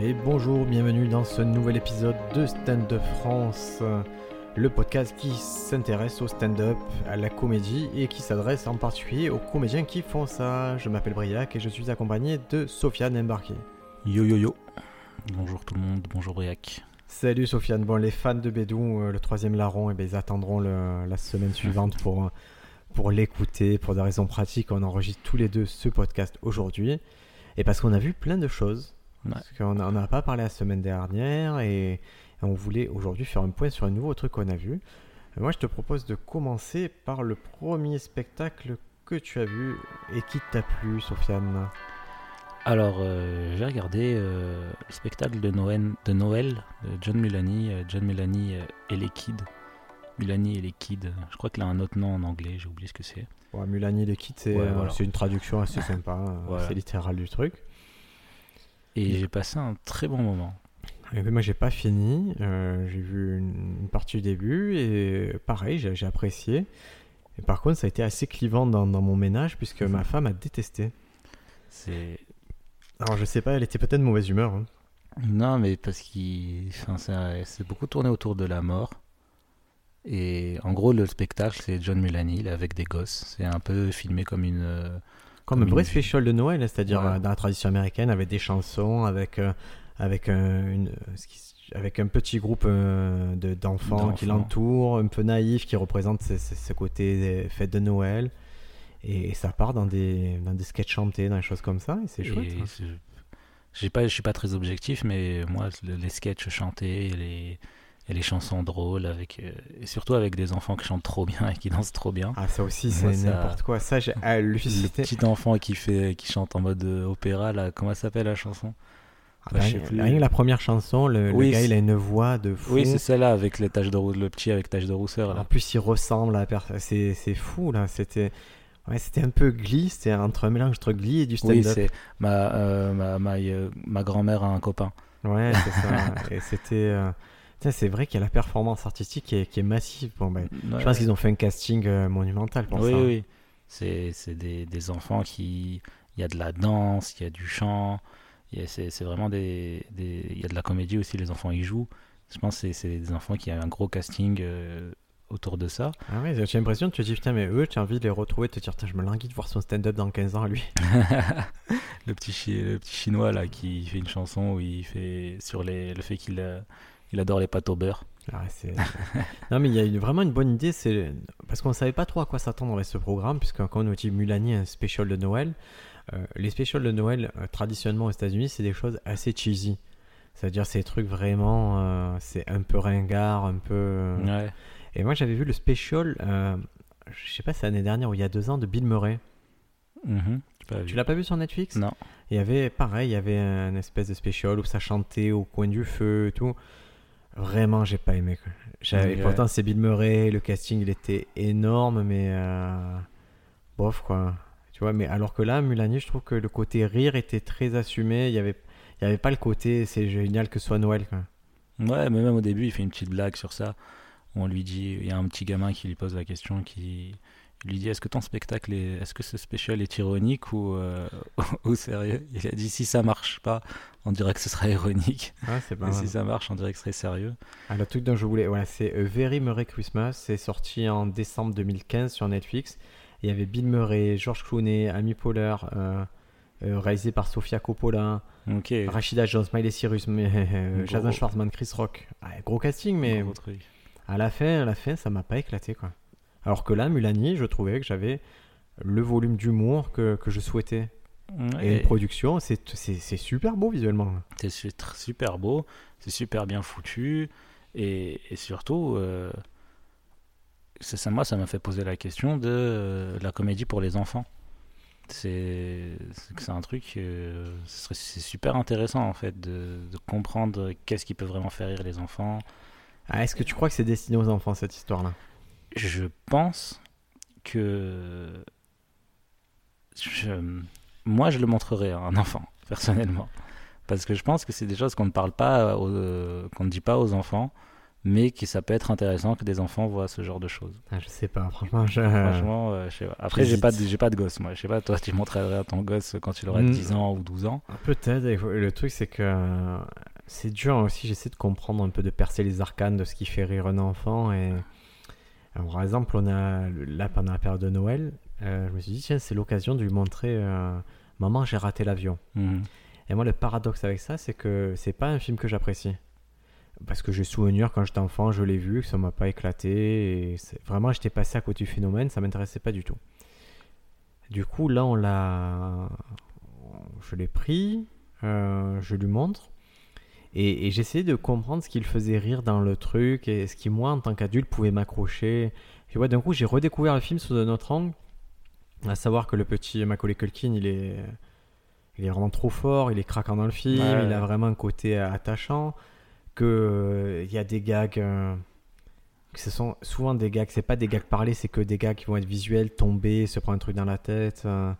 Et bonjour, bienvenue dans ce nouvel épisode de Stand Up France, le podcast qui s'intéresse au stand-up, à la comédie et qui s'adresse en particulier aux comédiens qui font ça. Je m'appelle Briac et je suis accompagné de Sofiane Embarqué. Yo yo yo. Bonjour tout le monde, bonjour Briac. Salut Sofiane. Bon, les fans de Bédou, euh, le troisième larron, eh ben, ils attendront le- la semaine suivante pour, pour l'écouter. Pour des raisons pratiques, on enregistre tous les deux ce podcast aujourd'hui. Et parce qu'on a vu plein de choses. Ouais. Parce qu'on n'en a pas parlé la semaine dernière et on voulait aujourd'hui faire un point sur un nouveau truc qu'on a vu. Euh, Moi, je te propose de commencer par le premier spectacle que tu as vu et qui t'a plu, Sofiane. Alors, euh, j'ai regardé euh, le spectacle de Noël, de Noël de John Mulaney, euh, John Mulaney et les Kids. Mulaney et les Kids. Je crois qu'il a un autre nom en anglais, j'ai oublié ce que c'est. Ouais, Mulani les Kids, c'est Ouais, voilà. c'est une traduction assez sympa. euh, Voilà. C'est littéral du truc. Et j'ai passé un très bon moment. Et puis moi, j'ai pas fini. euh, j'ai vu une, une partie du début et pareil, j'ai apprécié. Et par contre, ça a été assez clivant dans, dans mon ménage puisque ma femme a détesté. C'est Alors, je sais pas, elle était peut-être de mauvaise humeur. hein. non, mais parce qu'il, enfin, ça, c'est beaucoup tourné autour de la mort. Et en gros, le spectacle, c'est John Mulaney avec des gosses. C'est un peu filmé comme une. Euh, Comme un une- special de Noël, c'est-à-dire Ouais. euh, dans la tradition américaine, avec des chansons, avec, euh, avec, un, une, ce qui- avec un petit groupe euh, de- d'enfants qui l'entourent, un peu naïf, qui représente ce, ce- ce côté des fêtes de Noël. Et, ça part dans des, dans des sketchs chantés, dans des choses comme ça, et c'est chouette. Et hein. pas, je suis pas très objectif, mais moi, le- les sketchs chantés les, et les chansons drôles, avec, euh, et surtout avec des enfants qui chantent trop bien et qui dansent trop bien. Ah, ça aussi, c'est n'importe quoi. Ça, j'ai Le halluciné. petit enfant qui, fait, qui chante en mode euh, opéra, là, comment ça s'appelle la chanson? Ah, bah, rien, rien que la première chanson, le, le Oui, gars, il a une voix de fou. Oui, c'est celle-là, avec les taches de rou- le petit avec taches de rousseur. En Là. plus, il ressemble à personne. C'est fou, là. C'était ouais, c'était un peu Glee. C'était entre un mélange entre Glee et du Oui, stand-up. c'est ma, euh, ma, ma, euh, ma grand-mère a un copain. Ouais, c'est ça. et c'était. euh, C'est vrai qu'il y a la performance artistique qui est, qui est massive. Bon, ben, Ouais. Je pense qu'ils ont fait un casting euh, monumental pour oui, ça. oui. C'est c'est des, des enfants qui. Il y a de la danse, il y a du chant, c'est vraiment des, des. Il y a de la comédie aussi, les enfants y jouent. Je pense que c'est- des enfants qui ont un gros casting euh, autour de ça. Ah ouais, j'ai l'impression, tu te dis, putain, mais eux, tu as envie de les retrouver, de te dire, putain, je me languis de voir son stand-up dans 15 ans, lui. le, petit chi- le petit chinois là qui fait une chanson où il fait sur les, le fait qu'il il adore les pâtes au beurre. Ah, non, mais il y a une- vraiment une bonne idée, c'est parce qu'on savait pas trop à quoi s'attendre avec ce programme, puisque quand on nous dit Mulani, un spécial de Noël, euh, les spécials de Noël, euh, traditionnellement aux États-Unis, c'est des choses assez cheesy. C'est-à-dire, c'est des trucs vraiment, euh, c'est un peu ringard, un peu. Ouais. Et moi, j'avais vu le special, euh, je sais pas, c'est l'année dernière ou il y a deux ans, de Bill Murray. Mhm. Pas Tu l'as pas vu sur Netflix? Non. Il y avait, pareil, il y avait un espèce de spécial où ça chantait au coin du feu et tout. Vraiment, j'ai pas aimé. quoi. J'avais- Ouais. Pourtant, c'est Bill Murray, le casting, il était énorme, mais euh, bof, quoi. Tu vois, mais alors que là, Mulani, je trouve que le côté rire était très assumé. Il y avait, il y avait pas le côté, c'est génial que ce soit Noël, quoi. Ouais, mais même au début, il fait une petite blague sur ça. On lui dit, il y a un petit gamin qui lui pose la question, qui il lui dit, est-ce que ton spectacle est, est-ce que ce spécial est ironique ou, euh, ou sérieux? Il a dit, si ça marche pas, on dirait que ce sera ironique. C'est pas Et mal. si ça marche, on dirait que ce serait sérieux. Ah, le truc dont je voulais, voilà, c'est A Very Murray Christmas. C'est sorti en décembre 2015 sur Netflix. Il y avait Bill Murray, George Clooney, Amy Poehler, euh, euh, réalisé par Sofia Coppola, Ok. Rachida Jones, Miley Cyrus, mais, euh. Jason Schwartzman, Chris Rock. Ah, gros casting, mais Gros truc. à la fin, à la fin, ça m'a pas éclaté, quoi. Alors que là, Mulani, je trouvais que j'avais le volume d'humour que, que je souhaitais. Et une production, c'est super beau visuellement. C'est super beau, c'est super bien foutu, et, et surtout, euh, c'est ça, moi, ça m'a fait poser la question de euh, la comédie pour les enfants. C'est un truc, euh, c'est super intéressant en fait de, de comprendre qu'est-ce qui peut vraiment faire rire les enfants. Ah, Est-ce que tu crois que c'est destiné aux enfants, cette histoire-là? Je pense que je- moi, je le montrerai à un enfant, personnellement. Parce que je pense que c'est des choses qu'on ne parle pas, aux- qu'on ne dit pas aux enfants, mais qui ça peut être intéressant que des enfants voient ce genre de choses. Ah, je sais pas, franchement. Je... Franchement, euh, je sais pas. Après, j'ai pas, de- j'ai pas de gosse, moi. Je sais pas, toi, tu montrerais à ton gosse quand il aurait Mm. 10 ans ou 12 ans. Peut-être. et Le truc, c'est que euh, c'est dur aussi. J'essaie de comprendre un peu, de percer les arcanes de ce qui fait rire un enfant. Et Alors, par exemple, on a là pendant la période de Noël, euh, je me suis dit tiens, c'est l'occasion de lui montrer euh, Maman, j'ai raté l'avion. Mhm. Et moi, le paradoxe avec ça, c'est que c'est pas un film que j'apprécie. Parce que j'ai souvenir quand j'étais enfant, je l'ai vu, que ça m'a pas éclaté. Et vraiment, j'étais passé à côté du phénomène, ça m'intéressait pas du tout. Du coup, là, on l'a. Je l'ai pris, euh, je lui montre. Et, et j'essayais de comprendre ce qui le faisait rire dans le truc et ce qui, moi, en tant qu'adulte, pouvait m'accrocher. Et ouais, d'un coup, j'ai redécouvert le film sous un autre angle. À savoir que le petit Macaulay Culkin, il est, il est vraiment trop fort, il est craquant dans le film, Ouais, il a vraiment un côté attachant. Que euh, y a des gags, euh, que ce sont souvent des gags, c'est pas des gags parlés, c'est que des gags qui vont être visuels, tomber, se prendre un truc dans la tête. euh.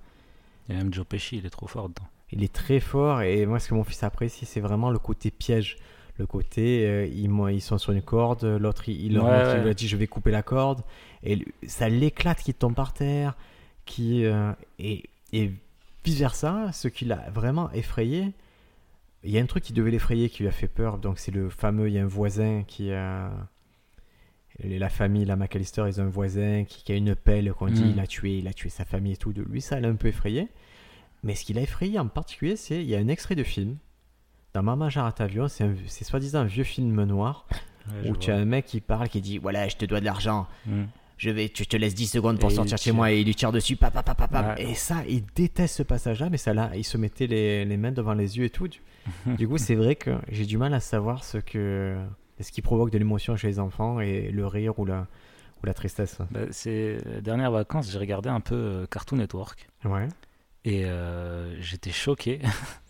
Et même Joe Pesci, il est trop fort dedans. Il est très fort et moi ce que mon fils apprécie c'est vraiment le côté piège. Le côté euh, ils, sont sur une corde, l'autre il, il leur Ouais, montre, il ouais. lui a dit je vais couper la corde et ça l'éclate qui tombe par terre qui euh, et, et vice versa ce qui l'a vraiment effrayé il y a un truc qui devait l'effrayer qui lui a fait peur donc c'est le fameux il y a un voisin qui a et la famille la McAllister ils ont un voisin qui, qui a une pelle qu'on dit Mm. il a tué il a tué sa famille et tout de lui ça l'a un peu effrayé mais ce qui l'a effrayé en particulier, c'est il y a un extrait de film dans Maman j'arrête avion, c'est c'est soi-disant un vieux film noir Ouais, où tu as un mec qui parle qui dit voilà je te dois de l'argent, Mhm. je vais, tu- te laisse 10 secondes pour Et sortir chez moi et il lui tire dessus, pap, pap, pap, pap, pap. Ouais. et ça il déteste ce passage-là, mais ça là il se mettait les, les mains devant les yeux et tout. Du, du coup c'est vrai que j'ai du mal à savoir ce que ce qui provoque de l'émotion chez les enfants et le rire ou la ou la tristesse. Bah, c'est les dernières vacances, j'ai regardé un peu euh, Cartoon Network Ouais. Et euh, j'étais choqué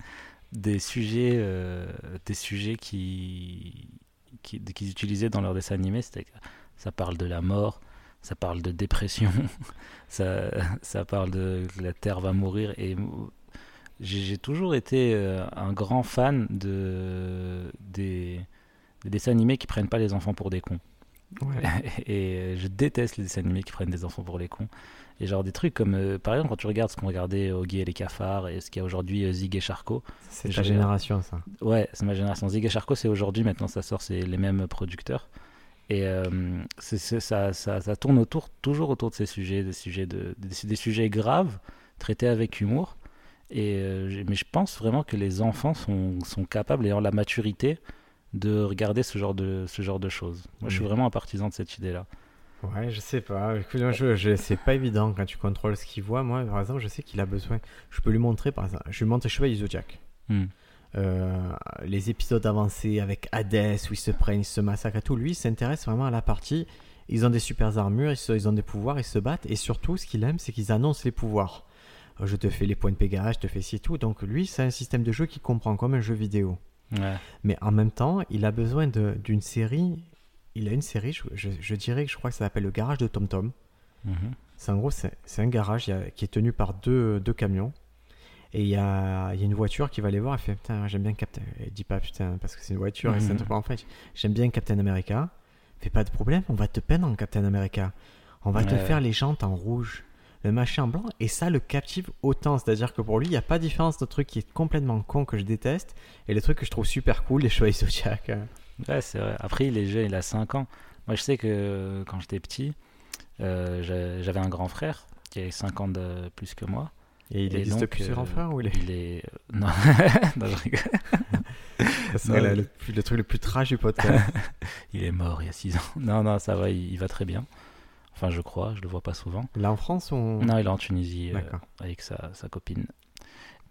des sujets, euh, des sujets qui, qui qu'ils utilisaient dans leurs dessins animés. C'était ça parle de la mort, ça parle de dépression, ça, ça parle de que la terre va mourir et j'ai toujours été euh, un grand fan de des, des dessins animés qui prennent pas les enfants pour des cons. Ouais. et je déteste les dessins animés qui prennent des enfants pour les cons. Et genre des trucs comme, euh, par exemple, quand tu regardes ce qu'on regardait Oggy et les cafards et ce qu'il y a aujourd'hui euh, Zig et Charcot. C'est ta génération ça. Ouais, c'est ma génération. Zig et Charcot, c'est aujourd'hui, maintenant ça sort, c'est les mêmes producteurs. Et euh, ça, ça, ça tourne autour, toujours autour de ces sujets, des sujets, de, des, des sujets graves, traités avec humour. Et, euh, mais je pense vraiment que les enfants sont, sont capables, ayant la maturité, de regarder ce genre de, ce genre de choses. Moi, je suis Mm. vraiment un partisan de cette idée-là. Ouais, je sais pas. Écoute, moi, je, je- c'est pas évident quand tu contrôles ce qu'il voit. Moi, par exemple, je sais qu'il a besoin. Je peux lui montrer, par exemple, je lui montre du Zodiac. Hmm. Euh, les épisodes avancés avec Hadès où ils se prennent, ils se massacrent et tout. Lui, il s'intéresse vraiment à la partie. Ils ont des super armures, ils, se- ils ont des pouvoirs, ils se battent. Et surtout, ce qu'il aime, c'est qu'ils annoncent les pouvoirs. Euh, Je te fais les points de Pégase, je te fais ci et tout. Donc, lui, c'est un système de jeu qu'il comprend comme un jeu vidéo. Ouais. Mais en même temps, il a besoin d'une série. Il a une série, je, je- je dirais que je crois que ça s'appelle Le Garage de Tom Tom. Mhm. C'est en gros, c'est un garage a- qui est tenu par deux, deux camions. Et il y a, il y a une voiture qui va les voir. Elle fait Putain, j'aime bien Captain. Elle dit pas putain parce que c'est une voiture. et c'est un truc en fait. J'aime bien Captain America. Fais pas de problème, on va te peindre en Captain America. On va te faire les jantes en rouge, le machin en blanc. Et ça le captive autant. C'est-à-dire que pour lui, il n'y a pas de différence de truc qui est complètement con que je déteste et les trucs que je trouve super cool, les Chevaliers Zodiac. Ouais, c'est vrai. Après, il est jeune, il a 5 ans. Moi, je sais que euh, quand j'étais petit, euh, j'a- j'avais un grand frère qui avait 5 ans de plus que moi. Et il existe plus ce euh, grand frère ou il est... Il est. euh, Non, non je rigole. Ça non, le, truc le plus trash du podcast. Il est mort il y a 6 ans. Non, non, ça va, il, il va très bien. Enfin, je crois, je le vois pas souvent. Là en France, on. Non, il est en Tunisie euh, avec sa, sa copine.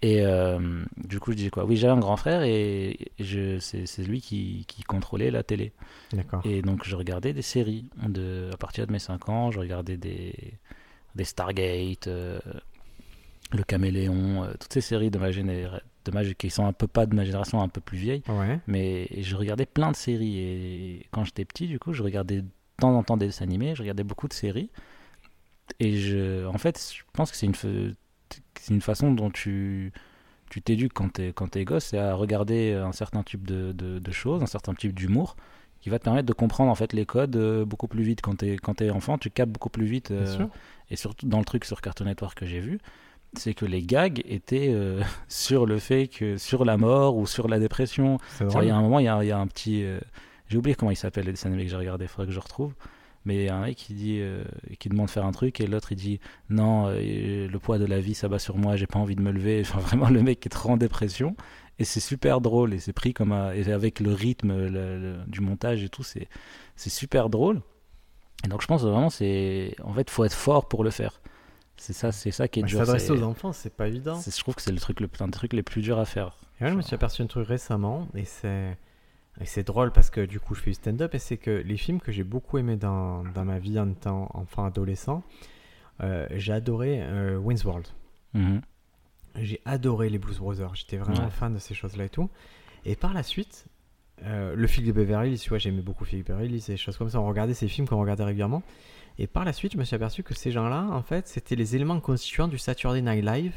Et euh, du coup, je disais quoi? Oui, j'avais un grand frère et je, c'est, c'est lui qui, qui contrôlait la télé. D'accord. Et donc, je regardais des séries. De, à partir de mes 5 ans, je regardais des, des Stargate, euh, Le Caméléon, euh, toutes ces séries de ma génération, qui sont un peu pas de ma génération, un peu plus vieille. Ouais. Mais je regardais plein de séries. Et quand j'étais petit, du coup, je regardais de temps en temps des dessins animés, je regardais beaucoup de séries. Et je, en fait, je pense que c'est une, c'est une façon dont tu tu t'éduques quand t'es quand t'es gosse, c'est à regarder un certain type de, de, de choses, un certain type d'humour, qui va te permettre de comprendre en fait les codes euh, beaucoup plus vite. Quand tu es, quand es enfant, tu captes beaucoup plus vite. Euh, et surtout dans le truc sur Cartoon Network que j'ai vu, c'est que les gags étaient euh, sur le fait que sur la mort ou sur la dépression. Il y a un moment, il y a, il y a un petit. euh, j'ai oublié comment il s'appelle le dessin animé que j'ai regardé, il faudrait que je retrouve. Mais il y a un mec qui dit, euh, qui demande de faire un truc et l'autre il dit non, euh, le poids de la vie s'abat sur moi, j'ai pas envie de me lever. Enfin vraiment le mec est trop en dépression et c'est super drôle et c'est pris comme un- et avec le rythme le- le- du montage et tout, c'est c'est super drôle. Et donc je pense vraiment c'est en fait faut être fort pour le faire. C'est ça, c'est ça qui est Mais dur. S'adresser aux enfants, c'est pas évident. Je trouve que c'est le truc le un des trucs les plus durs à faire. Et ouais, je me suis aperçu un truc récemment, et c'est et c'est drôle parce que du coup je fais du stand-up, et c'est que les films que j'ai beaucoup aimés dans, dans ma vie en temps enfant adolescent, euh, j'ai adoré euh, Wayne's World. Mhm. J'ai adoré les Blues Brothers, j'étais vraiment Ouais. fan de ces choses-là et tout. Et par la suite, euh, le film de Beverly Hills, tu vois, j'aimais beaucoup Phil Beverly Hills, des choses comme ça. On regardait ces films qu'on regardait régulièrement. Et par la suite, je me suis aperçu que ces gens-là, en fait, c'était les éléments constituants du Saturday Night Live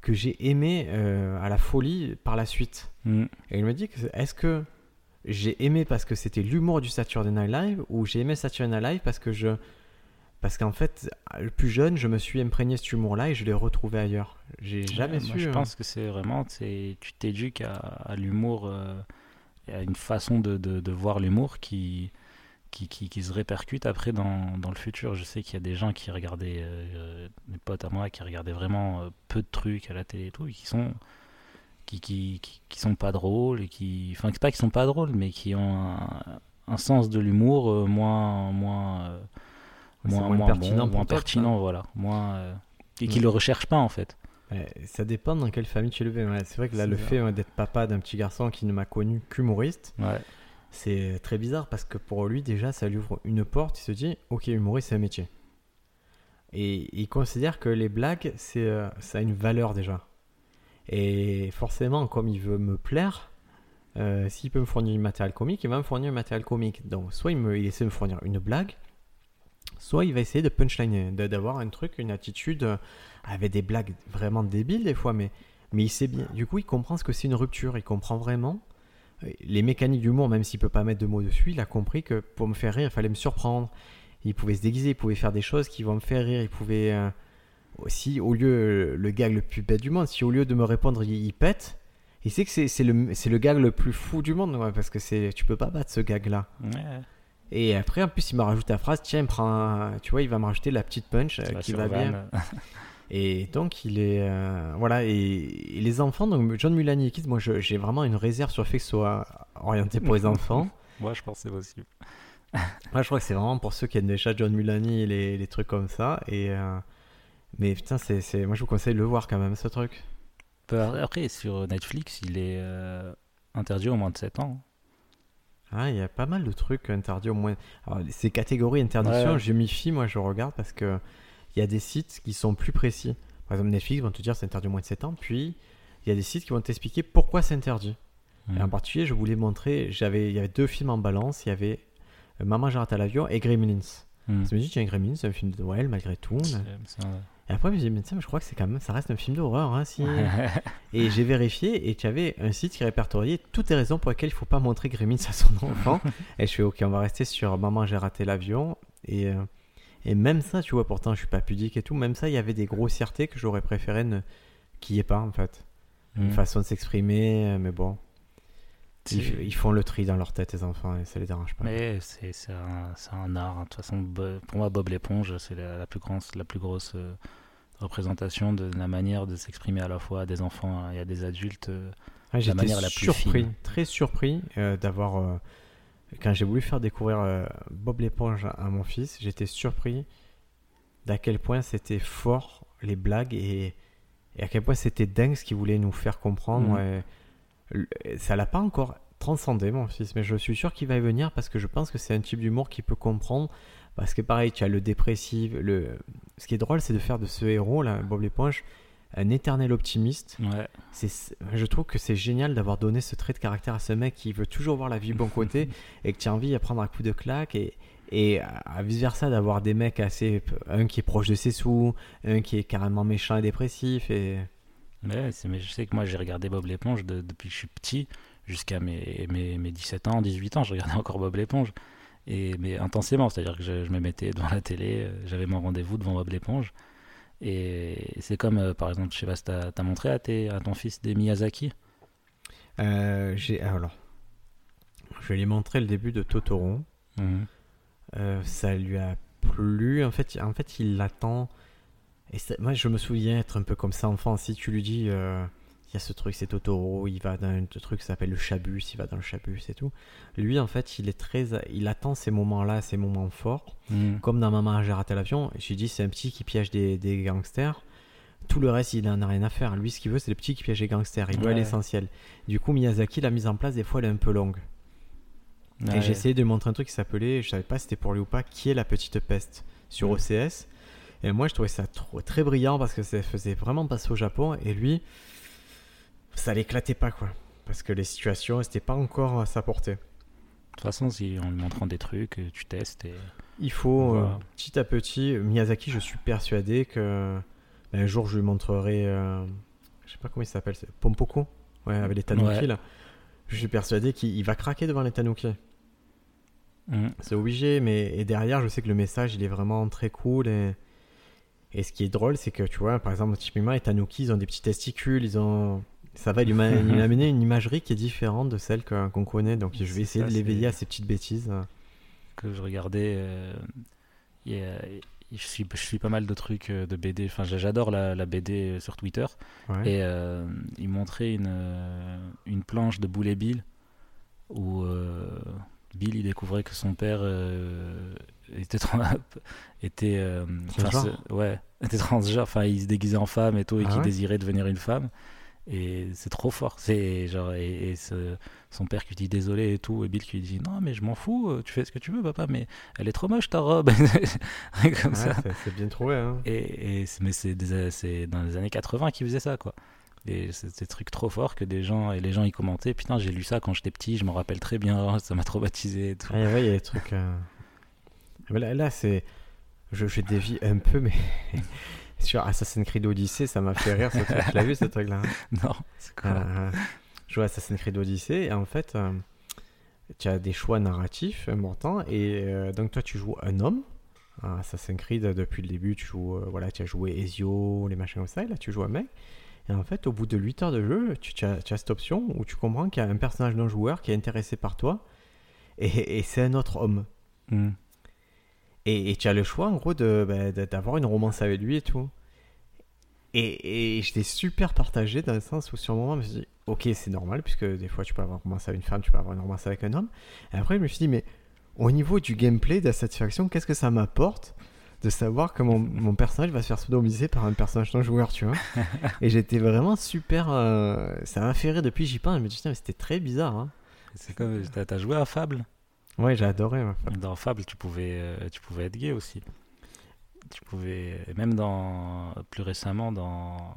que j'ai aimé euh, à la folie par la suite. Mhm. Et je me c'est- est-ce que j'ai aimé parce que c'était l'humour du Saturday Night Live ou j'ai aimé Saturday Night Live parce que je. Parce qu'en fait, le plus jeune, je me suis imprégné de cet humour-là et je l'ai retrouvé ailleurs. J'ai jamais Ouais, su. moi, je hein. pense que c'est vraiment, tu t'éduques à, à l'humour euh, à une façon de, de- de voir l'humour qui, qui, qui, qui se répercute après dans, dans le futur. Je sais qu'il y a des gens qui regardaient, euh, des potes à moi, qui regardaient vraiment euh, peu de trucs à la télé et tout, et qui sont qui, qui, qui, qui sont pas drôles et qui, enfin, pas qu'ils sont pas drôles, mais qui ont un, un sens de l'humour euh, moins moins euh, moins, moins moins pertinent bon, moins pertinent, voilà, moins euh, et qui Ouais. le recherchent pas en fait. Ouais, ça dépend dans quelle famille tu es élevé. ouais. C'est vrai que là, le fait d'être papa d'un petit garçon qui ne m'a connu qu'humoriste, c'est très bizarre parce que pour lui, déjà, ça lui ouvre une porte. Il se dit, ok, humoriste, c'est un métier. Et il considère que les blagues, c'est, ça a une valeur déjà. Et forcément, comme il veut me plaire, euh, s'il peut me fournir du matériel comique, il va me fournir du matériel comique. Donc, soit il, essaie de me fournir une blague, soit il va essayer de punchliner, de- d'avoir un truc, une attitude euh, avec des blagues vraiment débiles des fois, mais, mais il sait bien. Du coup, il comprend ce que c'est une rupture, il comprend vraiment euh, les mécaniques d'humour, même s'il peut pas mettre de mots dessus, il a compris que pour me faire rire, il fallait me surprendre. Il pouvait se déguiser, il pouvait faire des choses qui vont me faire rire, il pouvait aussi, au lieu, le gag le plus bête du monde, si au lieu de me répondre, il, il pète, il sait que c'est c'est le, c'est le gag le plus fou du monde, ouais, parce que c'est tu peux pas battre ce gag-là. Ouais. Et après, en plus, il m'a rajouté la phrase, tiens, il me prend un- tu vois, il va me rajouter la petite punch euh, qui va bien. Et donc, il est. euh, voilà, et, et les enfants, donc John Mulaney et Kids, moi j'ai vraiment une réserve sur le fait que ce soit orienté pour les enfants. Moi, je pense que c'est possible. Moi, je crois que c'est vraiment pour ceux qui aiment déjà John Mulaney et les, les trucs comme ça. Et, euh, mais putain, c'est, moi je vous conseille de le voir quand même, ce truc. Après, sur Netflix, il est euh, interdit au moins de 7 ans. Ah, il y a pas mal de trucs interdits au moins. Alors, ces catégories interdiction, Ouais. je m'y fie, moi je regarde parce que il y a des sites qui sont plus précis. Par exemple, Netflix vont te dire c'est interdit au moins de 7 ans, puis il y a des sites qui vont t'expliquer pourquoi c'est interdit. Et en Mhm. particulier, je voulais montrer, j'avais, il y avait deux films en balance, il y avait euh, Maman j'ai raté l'avion et Gremlins. Mhm. Je me dis, tiens, Gremlins, c'est un film de Noël malgré tout. Et après, je me dis, mais tiens, je crois que c'est quand même, ça reste un film d'horreur. Hein, si... et j'ai vérifié et tu avais un site qui répertoriait toutes les raisons pour lesquelles il faut pas montrer Gremlins à son enfant. et je fais, ok, on va rester sur Maman j'ai raté l'avion. Et, euh, et même ça, tu vois, pourtant je suis pas pudique et tout, même ça, il y avait des grossièretés que j'aurais préféré ne... qu'il n'y ait pas en fait. Une Mhm. façon de s'exprimer, euh, mais bon. Ils, font le tri dans leur tête, les enfants, et ça les dérange pas. Mais c'est un, art. hein. De toute façon, pour moi, Bob l'éponge, c'est la, la plus grande, la plus grosse euh, représentation de la manière de s'exprimer à la fois à des enfants et à des adultes. euh. Ouais, J'étais surpris, fine. très surpris euh, d'avoir. quand j'ai voulu faire découvrir Bob l'éponge à mon fils, j'étais surpris d'à quel point c'était fort les blagues et, et à quel point c'était dingue ce qu'il voulait nous faire comprendre. Ouais. Ça l'a pas encore transcendé, mon fils, mais je suis sûr qu'il va y venir parce que je pense que c'est un type d'humour qu'il peut comprendre. Parce que pareil, tu as le dépressif. Le... Ce qui est drôle, c'est de faire de ce héros, là, Bob l'éponge, un éternel optimiste. Ouais. C'est, je trouve que c'est génial d'avoir donné ce trait de caractère à ce mec qui veut toujours voir la vie bon côté et que tu as envie de prendre un coup de claque et, et à vice versa d'avoir des mecs assez un qui est proche de ses sous un qui est carrément méchant et dépressif et Ouais, mais je sais que moi j'ai regardé Bob l'éponge de- depuis que je suis petit. jusqu'à mes, mes, mes 17 ans, 18 ans, je regardais encore Bob l'éponge. Et, mais intensément, c'est-à-dire que je, je me mettais devant la télé, euh, j'avais mon rendez-vous devant Bob l'éponge. Et c'est comme, euh, par exemple, je sais pas si t'as as montré à, tes, à ton fils des Miyazaki. Euh, j'ai alors, je lui montrer le début de Totoro. Mhm. Euh, ça lui a plu. En fait, en fait, il l'attend. Et moi, je me souviens être un peu comme ça, enfant. Si tu lui dis, euh, il y a ce truc, c'est Totoro, il va dans un truc qui s'appelle le Chabus, il va dans le Chabus et tout. Lui, en fait, il est très, il attend ces moments-là, ces moments forts. Mhm. Comme dans Maman, j'ai raté l'avion. J'ai dit, c'est un petit qui piège des, des gangsters. Tout le reste, il en a rien à faire. Lui, ce qu'il veut, c'est le petit qui piège les gangsters. Il veut Ouais. l'essentiel. Du coup, Miyazaki, la mise en place, des fois, elle est un peu longue. Ouais. Et j'ai essayé de lui montrer un truc qui s'appelait, je savais pas si c'était pour lui ou pas, qui est la petite peste sur Mm. OCS. Et moi, je trouvais ça trop, très brillant parce que ça faisait vraiment passer au Japon. Et lui, ça l'éclatait pas, quoi. Parce que les situations, c'était pas encore à sa portée. De toute façon, si en lui montrant des trucs, euh, tu testes. Et... Il faut, euh, petit à petit, Miyazaki, je suis persuadé que ben, un jour, je lui montrerai, euh, je sais pas comment il s'appelle, c'est Pompoko Ouais, avec les tanuki, Ouais. là. Je suis persuadé qu'il il va craquer devant les tanuki. Mhm. C'est obligé, mais et derrière, je sais que le message, il est vraiment très cool. Et, et ce qui est drôle, c'est que tu vois, par exemple, typiquement, les Tanuki, ils ont des petits testicules, ils ont. Ça va lui, lui amener une imagerie qui est différente de celle qu'on connaît. Donc, je vais essayer ça, de l'éveiller à ces petites bêtises. que je regardais. euh, a- je, suis, je suis pas mal de trucs euh, de BD. Enfin, j'adore la, la BD sur Twitter. Ouais. Et euh, il montrait une, euh, une planche de Boulet Bill où euh, Bill il découvrait que son père euh, était était euh, ouais était transgenre enfin il se déguisait en femme et tout et Ah ouais désirait devenir une femme et c'est trop fort c'est genre et, et ce- son père qui lui dit désolé et tout et Bill qui lui dit non mais je m'en fous euh, tu fais ce que tu veux papa mais elle est trop moche ta robe comme Ouais, ça c'est- bien trouvé. Hein. et, et mais c'est dans les années 80 qu'ils faisaient ça, quoi. C'est des trucs trop forts que des gens, et les gens ils commentaient, putain, j'ai lu ça quand j'étais petit, je m'en rappelle très bien, ça m'a traumatisé et tout. Ah, ouais, il y a des trucs. euh, Là, là, c'est. Je, je dévie un peu, mais. Sur Assassin's Creed Odyssey, ça m'a fait rire ce truc. Tu l'as vu ce truc-là hein Non, c'est quoi Euh, je joue Assassin's Creed Odyssey et en fait, euh, tu as des choix narratifs importants et euh, donc toi tu joues un homme. À Assassin's Creed, depuis le début, tu joues, euh, voilà, tu as joué Ezio, les machins comme ça, et là tu joues un mec. Et en fait, au bout de 8 heures de jeu, tu, tu as, tu as cette option où tu comprends qu'il y a un personnage non joueur qui est intéressé par toi et, et c'est un autre homme. Hmm. Et, et tu as le choix, en gros, de, bah, de- d'avoir une romance avec lui et tout. Et, et j'étais super partagé dans le sens où sur le moment, je me suis dit, ok, c'est normal, puisque des fois, tu peux avoir une romance avec une femme, tu peux avoir une romance avec un homme. Et après, je me suis dit, mais au niveau du gameplay, de la satisfaction, qu'est-ce que ça m'apporte de savoir que mon, mon personnage va se faire sodomiser par un personnage non joueur, tu vois? et j'étais vraiment super. euh, ça m'a fait rire depuis, j'y pense. Je me dis, mais c'était très bizarre. Hein. C'est comme, t'as joué à Fable? Ouais, j'ai adoré. ouais. Dans Fable, tu pouvais, euh, tu pouvais être gay aussi. Tu pouvais, même dans, plus récemment dans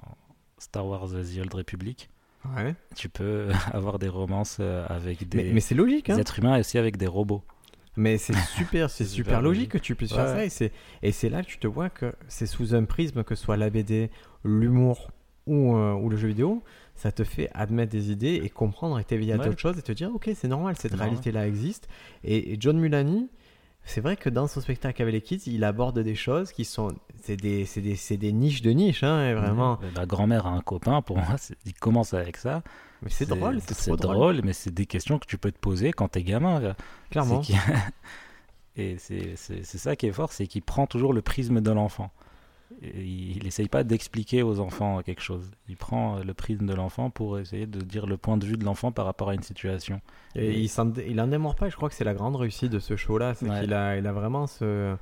Star Wars The Old Republic, Ouais. tu peux avoir des romances euh, avec des, Mais, mais c'est logique, des hein. êtres humains et aussi avec des robots. Mais c'est super, c'est super super logique logique. que tu puisses faire ça. Et c'est, et c'est là que tu te vois que c'est sous un prisme, que ce soit la BD, l'humour ou, euh, ou le jeu vidéo, ça te fait admettre des idées et comprendre et t'éveiller à Ouais. d'autres choses et te dire, ok, c'est normal, cette normal. réalité-là existe. Et, et John Mulaney, c'est vrai que dans son spectacle avec les kids, il aborde des choses qui sont. C'est des, des, des niches de niches, hein, vraiment. La grand-mère a un copain, pour moi, il commence avec ça. Mais c'est drôle, c'est drôle. drôle, mais c'est des questions que tu peux te poser quand t'es gamin. là. Clairement. Et c'est ça qui est fort, c'est qu'il prend toujours le prisme de l'enfant. Il n'essaye pas d'expliquer aux enfants quelque chose. Il prend le prisme de l'enfant pour essayer de dire le point de vue de l'enfant par rapport à une situation. Et il, s'en, il en démord pas, je crois que c'est la grande réussite de ce show-là, c'est Ouais. qu'il a, il a vraiment ce,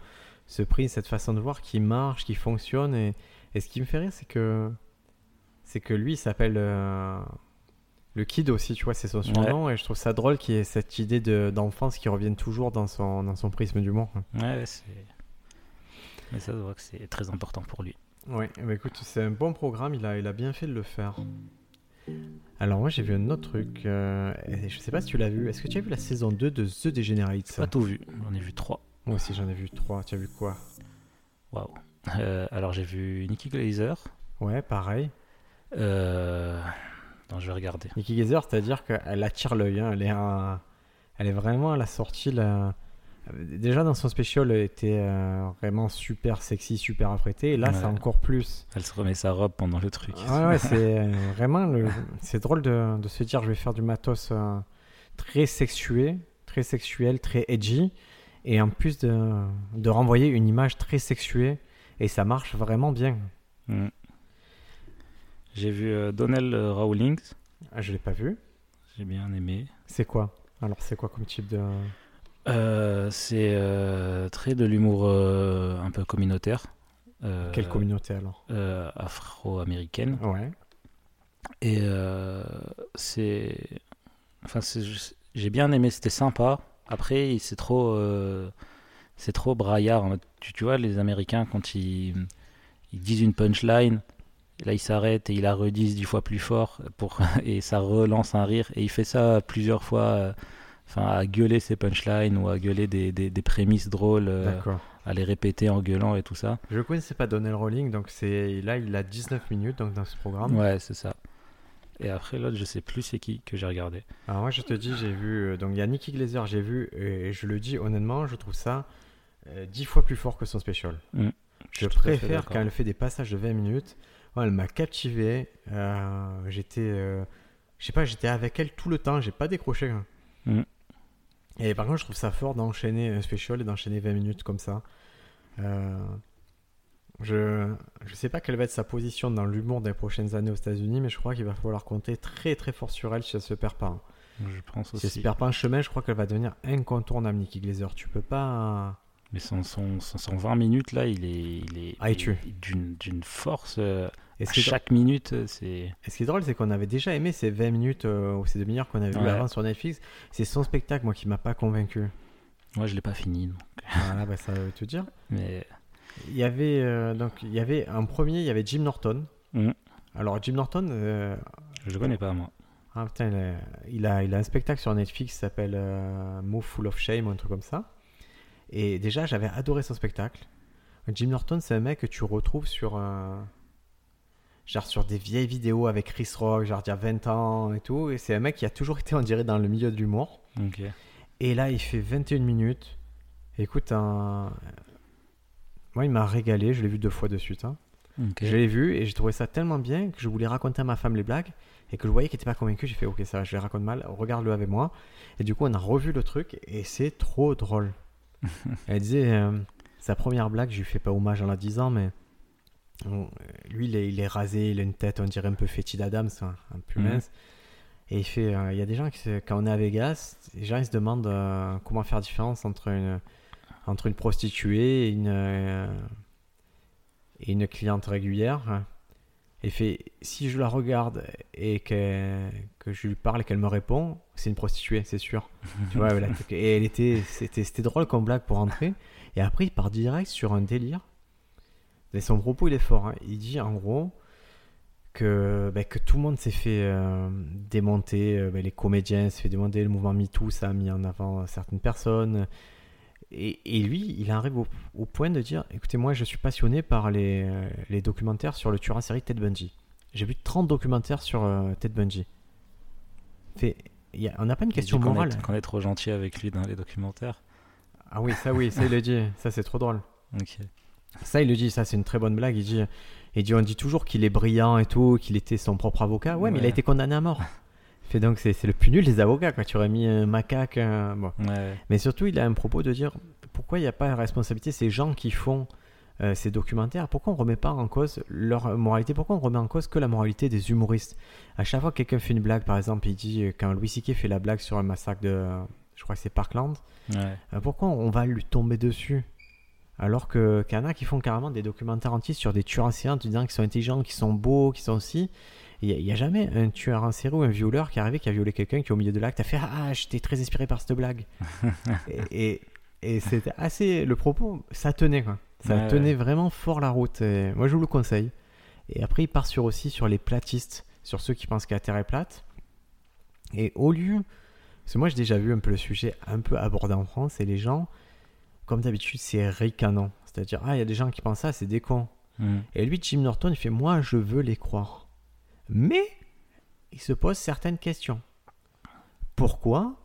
ce prix, cette façon de voir qui marche, qui fonctionne. Et, et ce qui me fait rire, c'est que, c'est que lui, il s'appelle euh, le Kid aussi, tu vois, c'est son surnom. Et je trouve ça drôle qu'il y ait cette idée de, d'enfance qui revienne toujours dans son, dans son prisme d'humour. Ouais, ouais, c'est. Mais ça, se voit que c'est très important pour lui. Ouais, bah écoute, c'est un bon programme, il a, il a bien fait de le faire. Alors moi j'ai vu un autre truc, euh, et je sais pas si tu l'as vu, est-ce que tu as vu la saison 2 de The Degenerates? Pas tout vu, j'en ai vu trois. Moi aussi j'en ai vu 3, tu as vu quoi? Waouh. Euh, alors j'ai vu Nicky Glazer. Ouais, pareil. Euh, Non, je vais regarder. Nikki Glaser, c'est-à-dire qu'elle attire l'œil. hein. Elle, est un- elle est vraiment à la sortie. là. Déjà dans son special, elle était euh, vraiment super sexy, super apprêtée. Et là, c'est Ouais. encore plus. Elle se remet sa robe pendant le truc. Ouais, ouais, c'est euh, vraiment. le- C'est drôle de, de se dire je vais faire du matos euh, très sexué, très sexuel, très edgy. Et en plus de, de renvoyer une image très sexuée. Et ça marche vraiment bien. Mm. J'ai vu Donnell Rawlings. Ah, je l'ai pas vu. J'ai bien aimé. C'est quoi? Alors, c'est quoi comme type de. Euh, c'est euh, très de l'humour euh, un peu communautaire. Quelle communauté alors? Afro-américaine. Ouais. Et c'est. Enfin, j'ai bien aimé, c'était sympa. Après, c'est trop. C'est trop braillard. Tu, tu vois, les Américains, quand ils, ils disent une punchline, là, ils s'arrêtent et ils la redisent dix fois plus fort pour, et ça relance un rire. Et il fait ça plusieurs fois. Enfin, à gueuler ses punchlines ou à gueuler des, des, des prémices drôles, euh, à les répéter en gueulant et tout ça. Je connaissais pas Donnell Rowling, donc c'est là il a 19 minutes donc dans ce programme. Ouais, c'est ça. Et après, l'autre, je sais plus c'est qui que j'ai regardé. Alors moi je te dis, j'ai vu euh, donc il y a Nikki Glazer, j'ai vu et je le dis honnêtement, je trouve ça euh, 10 fois plus fort que son special. Mm. Je préfère quand elle fait des passages de 20 minutes. Ouais, elle m'a captivé. euh, j'étais je sais pas, j'étais avec elle tout le temps, j'ai pas décroché. hein. Mm. Et par contre, je trouve ça fort d'enchaîner un special et d'enchaîner 20 minutes comme ça. Euh, je je sais pas quelle va être sa position dans l'humour des prochaines années aux États-Unis, mais je crois qu'il va falloir compter très très fort sur elle si elle se perd pas. hein. Je pense Si aussi. elle se perd pas un chemin, je crois qu'elle va devenir incontournable, Nikki Glazer. Tu peux pas. Mais son, son, son, son 20 minutes là, il est, il est, Ah, il est d'une force. euh, Et à chaque minute, euh, c'est. et ce qui est drôle, c'est qu'on avait déjà aimé ces 20 minutes euh, ou ces demi-heures qu'on avait vu Ouais. avant sur Netflix. C'est son spectacle, moi, qui m'a pas convaincu. Moi, je l'ai pas fini. donc. Voilà, bah, ça veut te dire. Mais Il y avait euh, donc il y avait un premier, il y avait Jim Norton. Mhm. Alors Jim Norton, euh, je le connais pas moi. ah, putain, il, a, il a il a un spectacle sur Netflix qui s'appelle euh, Move Full of Shame ou un truc comme ça. Et déjà, j'avais adoré son spectacle. Jim Norton, c'est un mec que tu retrouves sur genre sur des vieilles vidéos avec Chris Rock, genre d'il y a 20 ans et tout. Et c'est un mec qui a toujours été, on dirait, dans le milieu de l'humour. Et là, il fait 21 minutes. Écoute, un... moi, il m'a régalé. Je l'ai vu deux fois de suite. hein. Je l'ai vu et j'ai trouvé ça tellement bien que je voulais raconter à ma femme les blagues et que je voyais qu'elle n'était pas convaincue. J'ai fait, ok, ça, je les raconte mal. Regarde-le avec moi. Et du coup, on a revu le truc et c'est trop drôle. Elle disait, euh, sa première blague, je lui fais pas hommage en la disant, mais on- lui, il est, il est rasé, il a une tête, on dirait un peu fétide Adams, un, un peu Mhm. mince. Et il fait, euh, il y a des gens qui, quand on est à Vegas, les gens ils se demandent euh, comment faire différence entre une, entre une prostituée et une, euh, et une cliente régulière. Et il fait, si je la regarde et que, que je lui parle et qu'elle me répond, c'est une prostituée, c'est sûr. tu vois, voilà. et elle était, c'était, c'était drôle comme blague pour entrer. Et après, il part direct sur un délire. Et son propos, il est fort. hein. Il dit en gros que, ben, que tout le monde s'est fait euh, démonter. euh, ben, les comédiens s'est fait démonter. Le mouvement MeToo, ça a mis en avant certaines personnes. Et, et lui, il arrive au, au point de dire écoutez, moi, je suis passionné par les, euh, les documentaires sur le tueur en série Ted Bundy. J'ai vu 30 documentaires sur euh, Ted Bundy. Fait, il y a- on n'a pas une question qu'on est- morale. Qu'on est trop gentil avec lui dans les documentaires. Ah oui, ça oui, ça il le dit. Ça c'est trop drôle. Ok. Ça il le dit, ça c'est une très bonne blague. Il dit, il dit on dit toujours qu'il est brillant et tout, qu'il était son propre avocat. Ouais, mais il a été condamné à mort. Fait donc c'est le plus nul des avocats quoi. Tu aurais mis un macaque. un- Bon. Ouais. Mais surtout il a un propos de dire pourquoi il n'y a pas de responsabilité ces gens qui font euh, ces documentaires? Pourquoi on remet pas en cause leur moralité? Pourquoi on remet en cause que la moralité des humoristes? À chaque fois que quelqu'un fait une blague, par exemple, il dit euh, quand Louis C.K. fait la blague sur un massacre de, je crois que c'est Parkland. Ouais. Euh, Pourquoi on va lui tomber dessus? Alors que qu'il y en a qui font carrément des documentaires entiers sur des tueurs en série en te disant qu'ils sont intelligents, qu'ils sont beaux, qu'ils sont aussi. Il n'y a, jamais un tueur en série ou un violeur qui est arrivé, qui a violé quelqu'un, qui au milieu de l'acte a fait Ah, j'étais très inspiré par cette blague. et et, et c'était assez. Le propos, ça tenait quoi. Ça Ouais, tenait ouais. vraiment fort la route. Et moi, je vous le conseille. Et après, il part sur aussi sur les platistes, sur ceux qui pensent que la Terre est plate. Et au lieu. Parce que moi, j'ai déjà vu un peu le sujet un peu abordé en France, et les gens, comme d'habitude, c'est ricanant. C'est-à-dire, ah, il y a des gens qui pensent ça, c'est des cons. Mm. Et lui, Jim Norton, il fait Moi, je veux les croire. Mais il se pose certaines questions. Pourquoi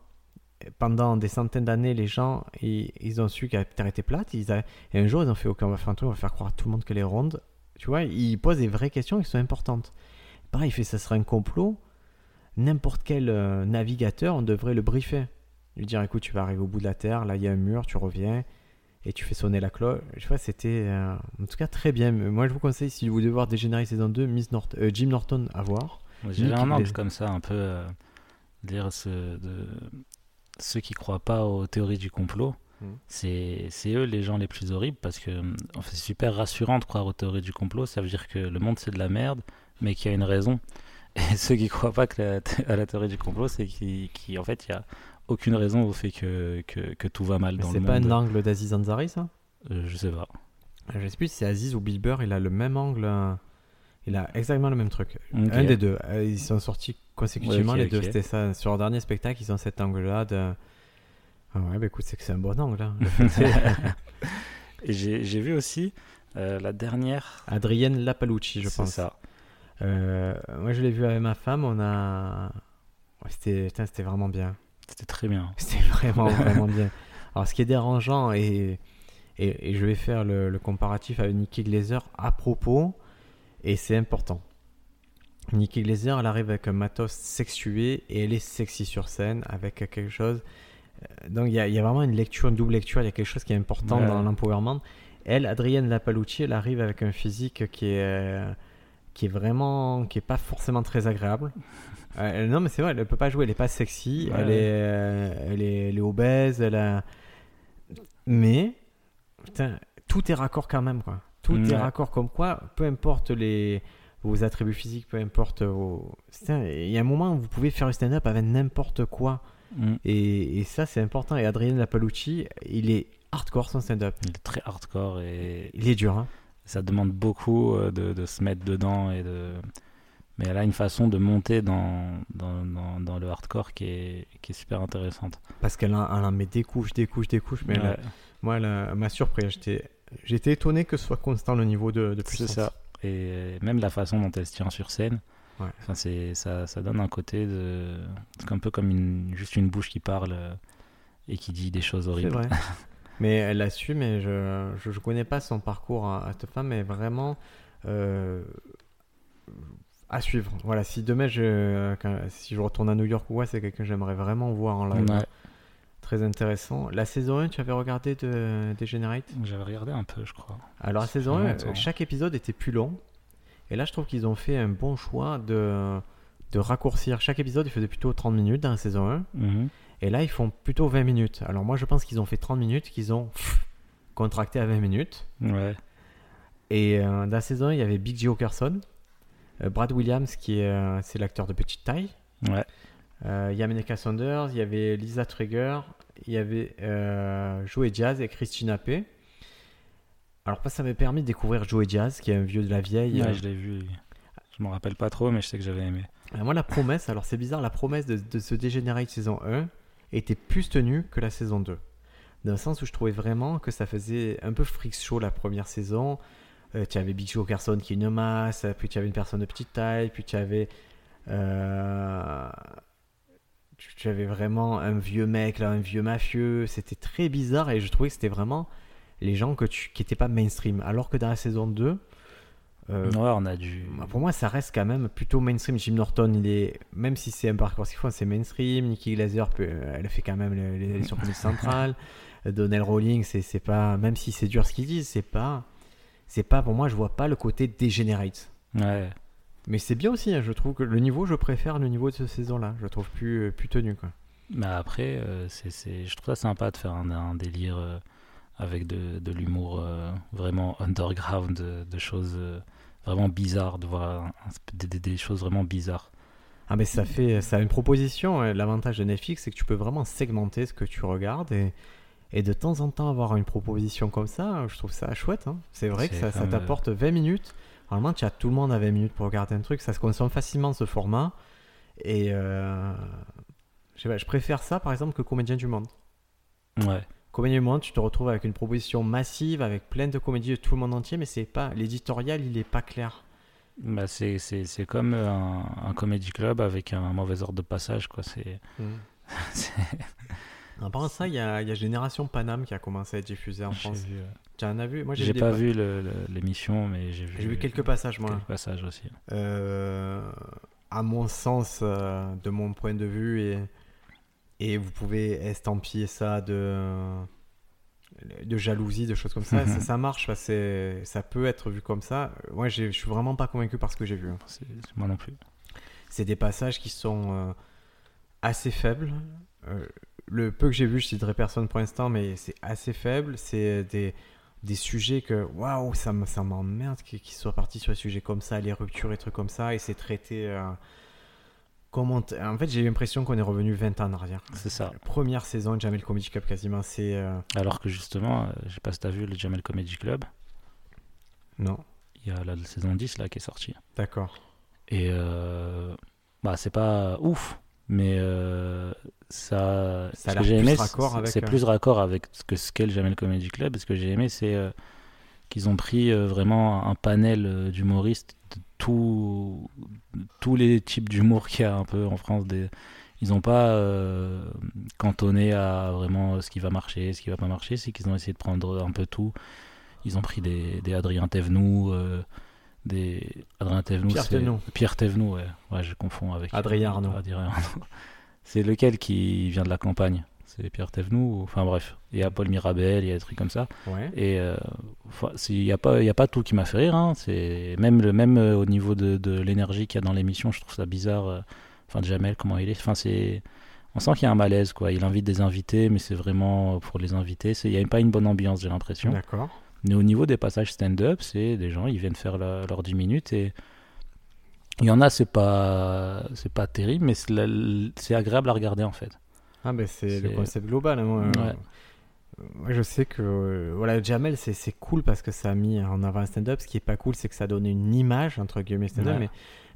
pendant des centaines d'années, les gens, ils, ils ont su que la Terre était plate. Ils a- Et un jour, ils ont fait, OK, on va faire un truc, on va faire croire à tout le monde qu'elle est ronde. Tu vois, ils posent des vraies questions qui sont importantes. Pareil, il fait, ça serait un complot. N'importe quel euh, navigateur, on devrait le briefer. Lui dire, écoute, tu vas arriver au bout de la Terre, là, il y a un mur, tu reviens, et tu fais sonner la cloche. Je vois, c'était, euh, en tout cas, très bien. Moi, je vous conseille, si vous devez voir Dégénérer saison 2, Miss Norton, euh, Jim Norton à voir. J'ai un angle comme ça, un peu euh, dire ce, de, ceux qui croient pas aux théories du complot. Mm. C'est eux les gens les plus horribles parce que en fait, c'est super rassurant de croire aux théories du complot. Ça veut dire que le monde c'est de la merde, mais qu'il y a une raison. Et ceux qui croient pas que la, à la théorie du complot, c'est qu'en fait il y a aucune raison au fait que, que, que tout va mal Mais dans c'est le pas monde. un angle d'Aziz Ansari, ça? Euh, je sais pas. Je sais plus si c'est Aziz ou Bill Burr, il a le même angle. euh, Il a exactement le même truc. Un des deux. Euh, Ils sont sortis consécutivement, Ouais, les deux. C'était ça. Sur leur dernier spectacle, ils ont cet angle-là. De... Ah ouais, bah écoute, c'est que c'est un bon angle. hein. C'est- j'ai j'ai vu aussi euh, la dernière. Adrienne Lapalucci, je c'est pense. ça. Euh, moi, je l'ai vu avec ma femme. On a. C'était vraiment bien. C'était très bien. C'était vraiment, vraiment bien. Alors, ce qui est dérangeant, et, et, et je vais faire le, le comparatif avec Nikki Glazer à propos, et c'est important. Nikki Glazer, elle arrive avec un matos sexué et elle est sexy sur scène avec quelque chose. euh, Donc, il y y a vraiment une lecture, une double lecture, il y a quelque chose qui est important Ouais. dans l'empowerment. Elle, Adrienne Lapalucci, elle arrive avec un physique qui est, euh, qui est vraiment, qui est pas forcément très agréable. Euh, non, mais c'est vrai, elle peut pas jouer, elle est pas sexy, Ouais. elle, est, euh, elle, est, elle est obèse, elle a. Mais, putain, tout est raccord quand même, quoi. Tout est raccord comme quoi, peu importe les, vos attributs physiques, peu importe vos. Il y a un moment où vous pouvez faire un stand-up avec n'importe quoi. Mm. Et, et ça, c'est important. Et Adrien Lapalucci, il est hardcore son stand-up. Il est très hardcore et Il est dur, hein. Ça demande beaucoup euh, de, de se mettre dedans et de mais elle a une façon de monter dans, dans, dans, dans le hardcore qui est, qui est super intéressante. Parce qu'elle en, met des couches, des couches, des couches. Mais Ouais, moi, elle m'a surpris. J'étais, étonné que ce soit constant le niveau de, de c'est puissance. ça. Et même la façon dont elle se tient sur scène, Ouais. enfin, c'est, ça, ça donne un côté de. C'est un peu comme une, juste une bouche qui parle euh, et qui dit des choses C'est horribles. mais elle a su, mais je, je connais pas son parcours à, à cette femme, mais vraiment euh, à suivre. Voilà, si demain je, quand- si je retourne à New York ou quoi, c'est quelqu'un que j'aimerais vraiment voir en live. Ouais. Très intéressant. La saison 1, tu avais regardé de Degenerate J'avais regardé un peu, je crois. Alors la saison fait 1, longtemps. chaque épisode était plus long. Et là, je trouve qu'ils ont fait un bon choix de, de raccourcir. Chaque épisode, il faisait plutôt 30 minutes dans la saison 1. Mhm. Et là, ils font plutôt 20 minutes. Alors moi, je pense qu'ils ont fait 30 minutes, qu'ils ont pff, contracté à 20 minutes. Ouais. Et euh, dans la saison 1, il y avait Big Joe Carson, euh, Brad Williams, qui est, euh, c'est l'acteur de petite taille. Ouais. Euh, il y a Meneka Saunders, il y avait Lisa Trigger, il y avait euh, Joey Jazz et Christina P. Alors, ça, m'a permis de découvrir Joey Jazz, qui est un vieux de la vieille. Ouais, Euh, je l'ai vu. Je m'en rappelle pas trop, mais je sais que j'avais aimé. Euh, Moi, la promesse, alors c'est bizarre, la promesse de, de ce Degenerate saison 1 était plus tenue que la saison 2. Dans le sens où je trouvais vraiment que ça faisait un peu freak show la première saison. Euh, tu avais Big Joe Carson qui est une masse, puis tu avais une personne de petite taille, puis tu avais. euh, tu avais vraiment un vieux mec, là, un vieux mafieux. C'était très bizarre et je trouvais que c'était vraiment les gens que tu, qui n'étaient pas mainstream. Alors que dans la saison 2. Euh, ouais, on a dû. bah, Pour moi, ça reste quand même plutôt mainstream. Jim Norton, il est, même si c'est un parcours qu'il faut, c'est mainstream. Nikki Glazer, peut- elle fait quand même les, les surprises centrales. Donnell Rowling, c'est pas, même si c'est dur ce qu'ils disent, c'est pas, c'est pas pour moi, je vois pas le côté dégénérate. Ouais. Mais c'est bien aussi, hein, je trouve que le niveau, je préfère le niveau de cette saison-là. Je le trouve plus, euh, plus tenu, quoi. Mais après, euh, c'est, c'est- je trouve ça sympa de faire un, un délire euh, avec de, de l'humour euh, vraiment underground, de, de choses euh, vraiment bizarres, de voir des, des- des choses vraiment bizarres. Ah mais ça fait ça a une proposition. hein. L'avantage de Netflix, c'est que tu peux vraiment segmenter ce que tu regardes et, et de temps en temps avoir une proposition comme ça, je trouve ça chouette. hein. C'est vrai que ça, euh, t'apporte 20 minutes. Normalement, tu as tout le monde à 20 minutes pour regarder un truc. Ça se consomme facilement ce format. Et euh, je, sais pas, je préfère ça par exemple que Comédien du Monde. Ouais. Comédien du Monde, tu te retrouves avec une proposition massive, avec plein de comédies de tout le monde entier, mais c'est pas l'éditorial, il est pas clair. Bah, c'est, c'est, c'est comme un, un comedy club avec un mauvais ordre de passage. Quoi. C'est, c'est- En parlant de ça, il y y a Génération Paname qui a commencé à être diffusée en j'ai France. vu, euh, Tu en as vu? Moi, j'ai pas pa- vu le- le- l'émission, mais j'ai vu, J'ai vu quelques passages, moi. quelques passages aussi. Euh, à mon sens, euh, de mon point de vue, et, et vous pouvez estampiller ça de, de jalousie, de choses comme ça. ça, ça marche, c'est- ça peut être vu comme ça. Moi, j'ai- je suis vraiment pas convaincu par ce que j'ai vu. hein. Moi non plus. C'est des passages qui sont euh, assez faibles. Euh, le peu que j'ai vu, je citerai personne pour l'instant, mais c'est assez faible. C'est des, des sujets que, waouh, ça ça m'emmerde qu'ils qu'ils soient partis sur des sujets comme ça, les ruptures et trucs comme ça, et c'est traité. euh, comment t- En fait, j'ai l'impression qu'on est revenu 20 ans en arrière. C'est ça. La première saison de Jamel Comedy Club, quasiment, c'est. euh, Alors que justement, euh, je sais pas si t'as vu le Jamel Comedy Club, Non, il y a la saison 10 là qui est sortie. d'accord. Et euh, bah, c'est pas ouf, mais euh, ça, Ça a ce que j'ai aimé, c'est- euh, plus raccord avec ce que ce qu'est le Jamel Comedy Club. Et ce que j'ai aimé, c'est qu'ils ont pris vraiment un panel d'humoristes tout- tous les types d'humour qu'il y a un peu en France. Des, ils n'ont pas euh, cantonné à vraiment ce qui va marcher, ce qui va pas marcher. C'est qu'ils ont essayé de prendre un peu tout. Ils ont pris des, des Adrien Thévenoud, euh, des Adrien Thévenoud, Pierre Thévenoud. Pierre Thévenoud, ouais. Ouais, je confonds avec Adrien Arnaud. Adrien Arnaud. C'est lequel qui vient de la campagne? C'est Pierre Thévenoud ou- Enfin bref, il y a Paul Mirabel, il y a des trucs comme ça. Ouais. Et euh, il n'y a, pas- y a pas tout qui m'a fait rire. hein. C'est même, le, même euh, au niveau de, de l'énergie qu'il y a dans l'émission, je trouve ça bizarre. euh, Enfin, Jamel, comment il est. Enfin, c'est. On sent qu'il y a un malaise, quoi. Il invite des invités, mais c'est vraiment pour les invités. Il n'y a pas une bonne ambiance, j'ai l'impression. D'accord. Mais au niveau des passages stand-up, c'est des gens, ils viennent faire la- leurs 10 minutes et il y en a, c'est pas, c'est pas terrible, mais c'est agréable à regarder en fait. Ah ben c'est le concept global. hein, Ouais. Euh, moi, je sais que euh, voilà Jamel c'est cool parce que ça a mis en avant un stand-up. Ce qui est pas cool c'est que ça donne une image entre guillemets stand-up. Ouais. Mais,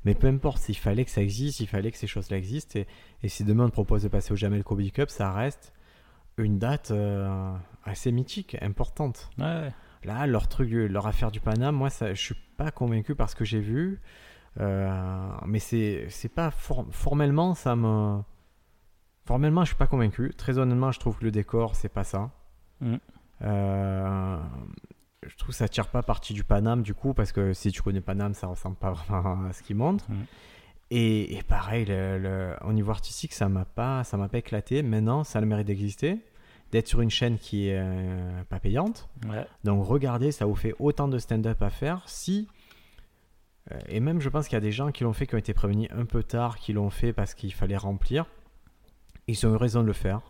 mais peu importe, s'il fallait que ça existe, il fallait que ces choses-là existent. Et, et si demain on te propose de passer au Jamel Comedy Cup, ça reste une date euh, assez mythique, importante. Ouais, Là, leur truc, leur affaire du Paname, moi, ça, je suis pas convaincu par ce que j'ai vu. Euh, mais c'est, c'est pas for- formellement, ça me. Formellement, je suis pas convaincu. Très honnêtement, je trouve que le décor, c'est pas ça. Mm. Euh, je trouve que ça tire pas parti du Paname du coup, parce que si tu connais Paname, ça ressemble pas vraiment à ce qu'ils montrent. Mm. Et, et pareil, le- le- au niveau artistique, ça m'a pas, ça m'a pas éclaté. Maintenant, ça a le mérite d'exister, d'être sur une chaîne qui est euh, pas payante. ouais. Donc regardez, ça vous fait autant de stand-up à faire. Si euh, et même je pense qu'il y a des gens qui l'ont fait, qui ont été prévenus un peu tard, qui l'ont fait parce qu'il fallait remplir. Ils ont eu raison de le faire.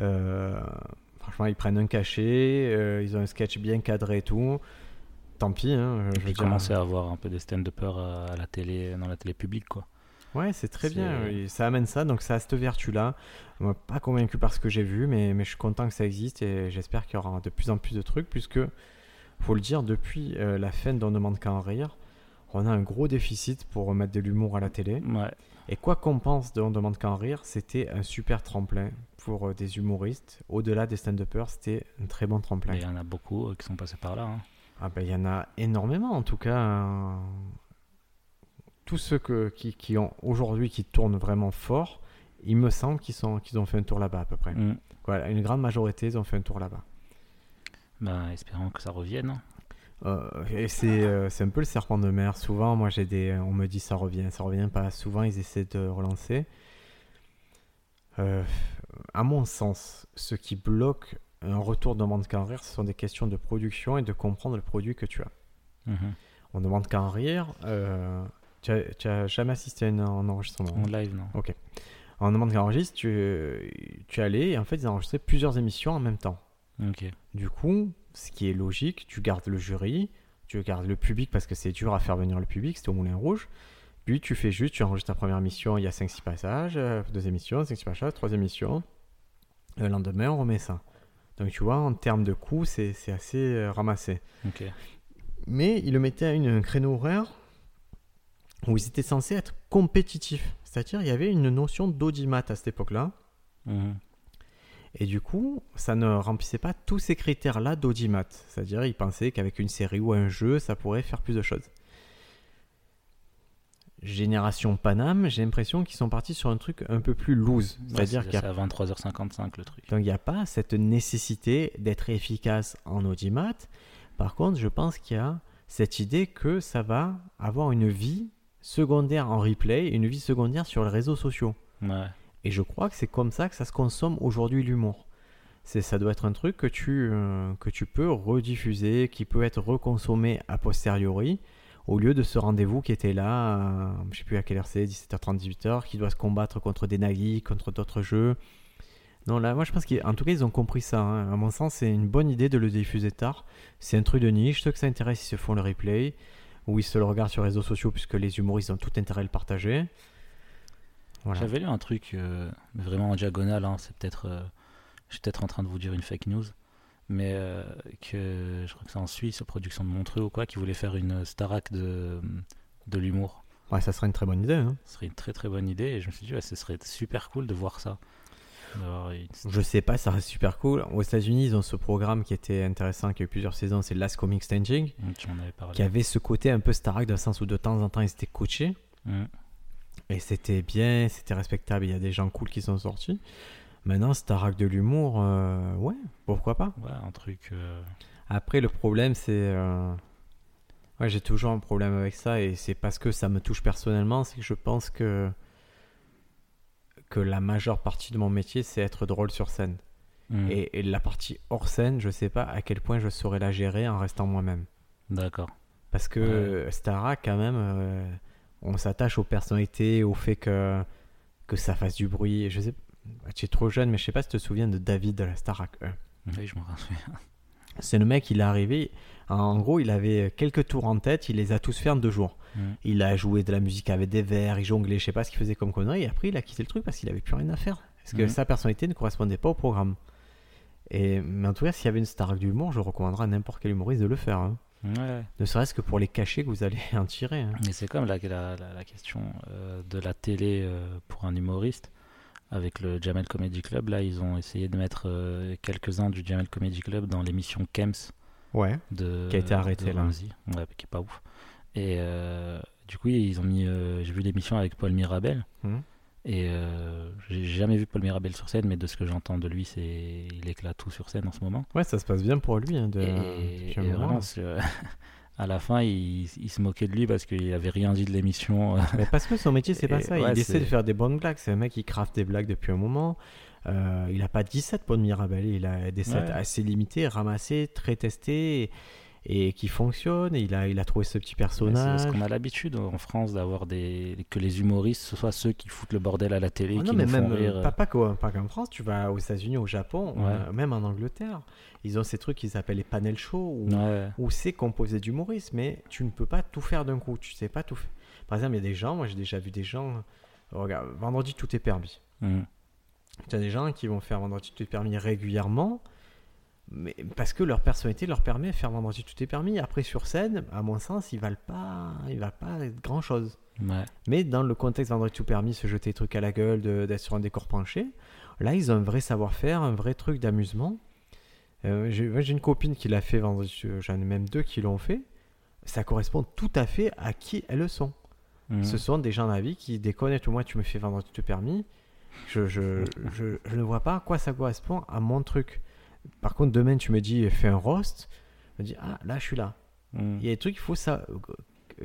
Euh, franchement, ils prennent un cachet, euh, ils ont un sketch bien cadré et tout. Tant pis. Hein, je J'ai commencé à avoir un peu des stand-uppers à à la télé, dans la télé publique quoi. Ouais, c'est très bien. Ça amène ça, donc ça a cette vertu-là. Moi, pas convaincu par ce que j'ai vu, mais, mais je suis content que ça existe et j'espère qu'il y aura de plus en plus de trucs, puisque, faut le dire, depuis euh, la fin d'On ne demande qu'à en rire, on a un gros déficit pour remettre de l'humour à la télé. Ouais, Et quoi qu'on pense de On demande qu'à en rire, c'était un super tremplin pour euh, des humoristes. Au-delà des stand-uppers, c'était un très bon tremplin. il y en a beaucoup euh, qui sont passés par là. hein. Ah ben il y en a énormément en tout cas. euh, tous ceux que, qui, qui ont aujourd'hui qui tournent vraiment fort, il me semble qu'ils ont fait un tour là-bas à peu près. Mm. Voilà, une grande majorité ils ont fait un tour là-bas. Ben, espérons que ça revienne. Hein. Euh, et c'est euh, c'est un peu le serpent de mer. Souvent, moi j'ai des, on me dit ça revient, ça revient pas. Souvent ils essaient de relancer. Euh, à mon sens, ce qui bloque un retour de demande qu'à en rire, ce sont des questions de production et de comprendre le produit que tu as. Mhm. On demande qu'à en rire. euh, tu, as, tu as jamais assisté à un, enregistrement En live, non. On demande qu'à enregistre, tu, tu allais et en fait ils enregistré plusieurs émissions en même temps. Ok. Du coup, ce qui est logique, tu gardes le jury, tu gardes le public parce que c'est dur à faire venir le public, c'était au Moulin Rouge. Puis tu fais juste, tu enregistres ta première émission, il y a 5-6 passages, euh, deux émissions, 5-6 passages, trois émissions. Le lendemain, on remet ça. Donc tu vois, en termes de coût, c'est assez euh, ramassé. Mais il le mettait à une, un créneau horaire où ils étaient censés être compétitifs. C'est-à-dire, il y avait une notion d'audimat à cette époque-là. Mhm. Et du coup, ça ne remplissait pas tous ces critères-là d'audimat. C'est-à-dire, ils pensaient qu'avec une série ou un jeu, ça pourrait faire plus de choses. Génération Paname, j'ai l'impression qu'ils sont partis sur un truc un peu plus loose. C'est-à-dire c'est qu'il y a à 23h55 le truc. Donc il n'y a pas cette nécessité d'être efficace en audimat. Par contre, je pense qu'il y a cette idée que ça va avoir une vie secondaire en replay, une vie secondaire sur les réseaux sociaux. Ouais. Et je crois que c'est comme ça que ça se consomme aujourd'hui l'humour. C'est, ça doit être un truc que tu, euh, que tu peux rediffuser, qui peut être reconsommé a posteriori, au lieu de ce rendez-vous qui était là, euh, je sais plus à quelle heure c'est, 17h30, 18h, qui doit se combattre contre des Nagui, contre d'autres jeux. Non, là, moi je pense qu'en tout cas, ils ont compris ça. hein. À mon sens, c'est une bonne idée de le diffuser tard. C'est un truc de niche. Ceux que ça intéresse, ils se font le replay, ou ils se le regardent sur les réseaux sociaux, puisque les humoristes ont tout intérêt à le partager. Voilà. J'avais lu un truc, euh, vraiment en diagonale, hein, c'est peut-être. euh, je suis peut-être en train de vous dire une fake news, mais euh, que je crois que c'est en Suisse, production de Montreux ou quoi, qui voulait faire une Starac de, de l'humour. Ouais, ça serait une très bonne idée. hein. Ce serait une très très bonne idée, et je me suis dit, ouais, ce serait super cool de voir ça. Je sais pas, ça reste super cool. Aux États-Unis, ils ont ce programme qui était intéressant, qui a eu plusieurs saisons, c'est Last Comic Standing, avais parlé. qui avait ce côté un peu Starac dans le sens où de temps en temps ils étaient coachés. Mm. Et c'était bien, c'était respectable, il y a des gens cool qui sont sortis. Maintenant, Starac de l'humour, euh, ouais, pourquoi pas. Ouais, un truc. euh, Après, le problème, c'est. euh, Ouais, j'ai toujours un problème avec ça, et c'est parce que ça me touche personnellement, c'est que je pense que. que la majeure partie de mon métier, c'est être drôle sur scène. mm. Et, et la partie hors scène, je sais pas à quel point je saurais la gérer en restant moi-même. D'accord. Parce que Starac, quand même, euh, on s'attache aux personnalités, au fait que, que ça fasse du bruit. Je sais, tu es trop jeune, mais je sais pas si tu te souviens de David de la Starac 1. Oui, je me rappelle. C'est le mec, il est arrivé. En gros, il avait quelques tours en tête, il les a tous fait en deux jours. Il a joué de la musique avec des verres, il jonglait, je sais pas ce qu'il faisait comme connerie, et après il a quitté le truc parce qu'il avait plus rien à faire. Parce que sa personnalité ne correspondait pas au programme. Et, mais en tout cas, s'il y avait une star d'humour, je recommanderais à n'importe quel humoriste de le faire. hein. Ouais. Ne serait-ce que pour les cachets que vous allez en tirer. hein. Mais c'est comme la, la, la- la question euh, de la télé euh, pour un humoriste. Avec le Jamel Comedy Club, là, ils ont essayé de mettre euh, quelques-uns du Jamel Comedy Club dans l'émission Kems Ouais. de Qui a été arrêté, de là. Ouais, qui est pas ouf. Et du coup, ils ont mis. J'ai vu l'émission avec Paul Mirabel. Mhm. Et euh, j'ai jamais vu Paul Mirabel sur scène, mais de ce que j'entends de lui, c'est il éclate tout sur scène en ce moment. Ouais, ça se passe bien pour lui. hein, de... Et, vraiment, c'est, euh, à la fin, il, il se moquait de lui parce qu'il avait rien dit de l'émission. Mais parce que son métier, c'est pas ça. ouais, il essaie de faire des bonnes blagues. C'est un mec qui craft des blagues depuis un moment. Euh, il a pas 17 pour de Mirabel. Il a des sets Ouais. assez limités, ramassés, très testés et, et qui fonctionnent. Et il a, il a trouvé ce petit personnage. C'est ce qu'on a l'habitude en France d'avoir des que les humoristes ce soit ceux qui foutent le bordel à la télé, Ah qui non, mais nous même font rire. euh, pas, pas qu'en France, tu vas aux États-Unis, au Japon, Ouais. euh, même en Angleterre, ils ont ces trucs qu'ils appellent les panel shows où, Ouais. où c'est composé d'humoristes, mais tu ne peux pas tout faire d'un coup. Tu sais pas tout faire. Par exemple, il y a des gens, moi j'ai déjà vu des gens. Regarde, vendredi tout est permis. Mm. Tu as des gens qui vont faire vendredi tout est permis régulièrement, mais parce que leur personnalité leur permet de faire vendredi tout est permis. Après sur scène, à mon sens, ils valent pas, ils valent pas grand chose. Ouais. Mais dans le contexte vendredi tout permis, se jeter des trucs à la gueule, d'être sur un décor penché, là ils ont un vrai savoir-faire, un vrai truc d'amusement. Euh, j'ai une copine qui l'a fait vendredi, j'en ai même deux qui l'ont fait. Ça correspond tout à fait à qui elles sont. Mm. Ce sont des gens de la vie qui déconnent tout. Moi, tu me fais vendredi tout permis. Je, je, je, je ne vois pas à quoi ça correspond à mon truc. Par contre, demain, tu me dis fais un roast. Je me dis ah là, je suis là. Mm. Il y a des trucs, il faut ça. euh,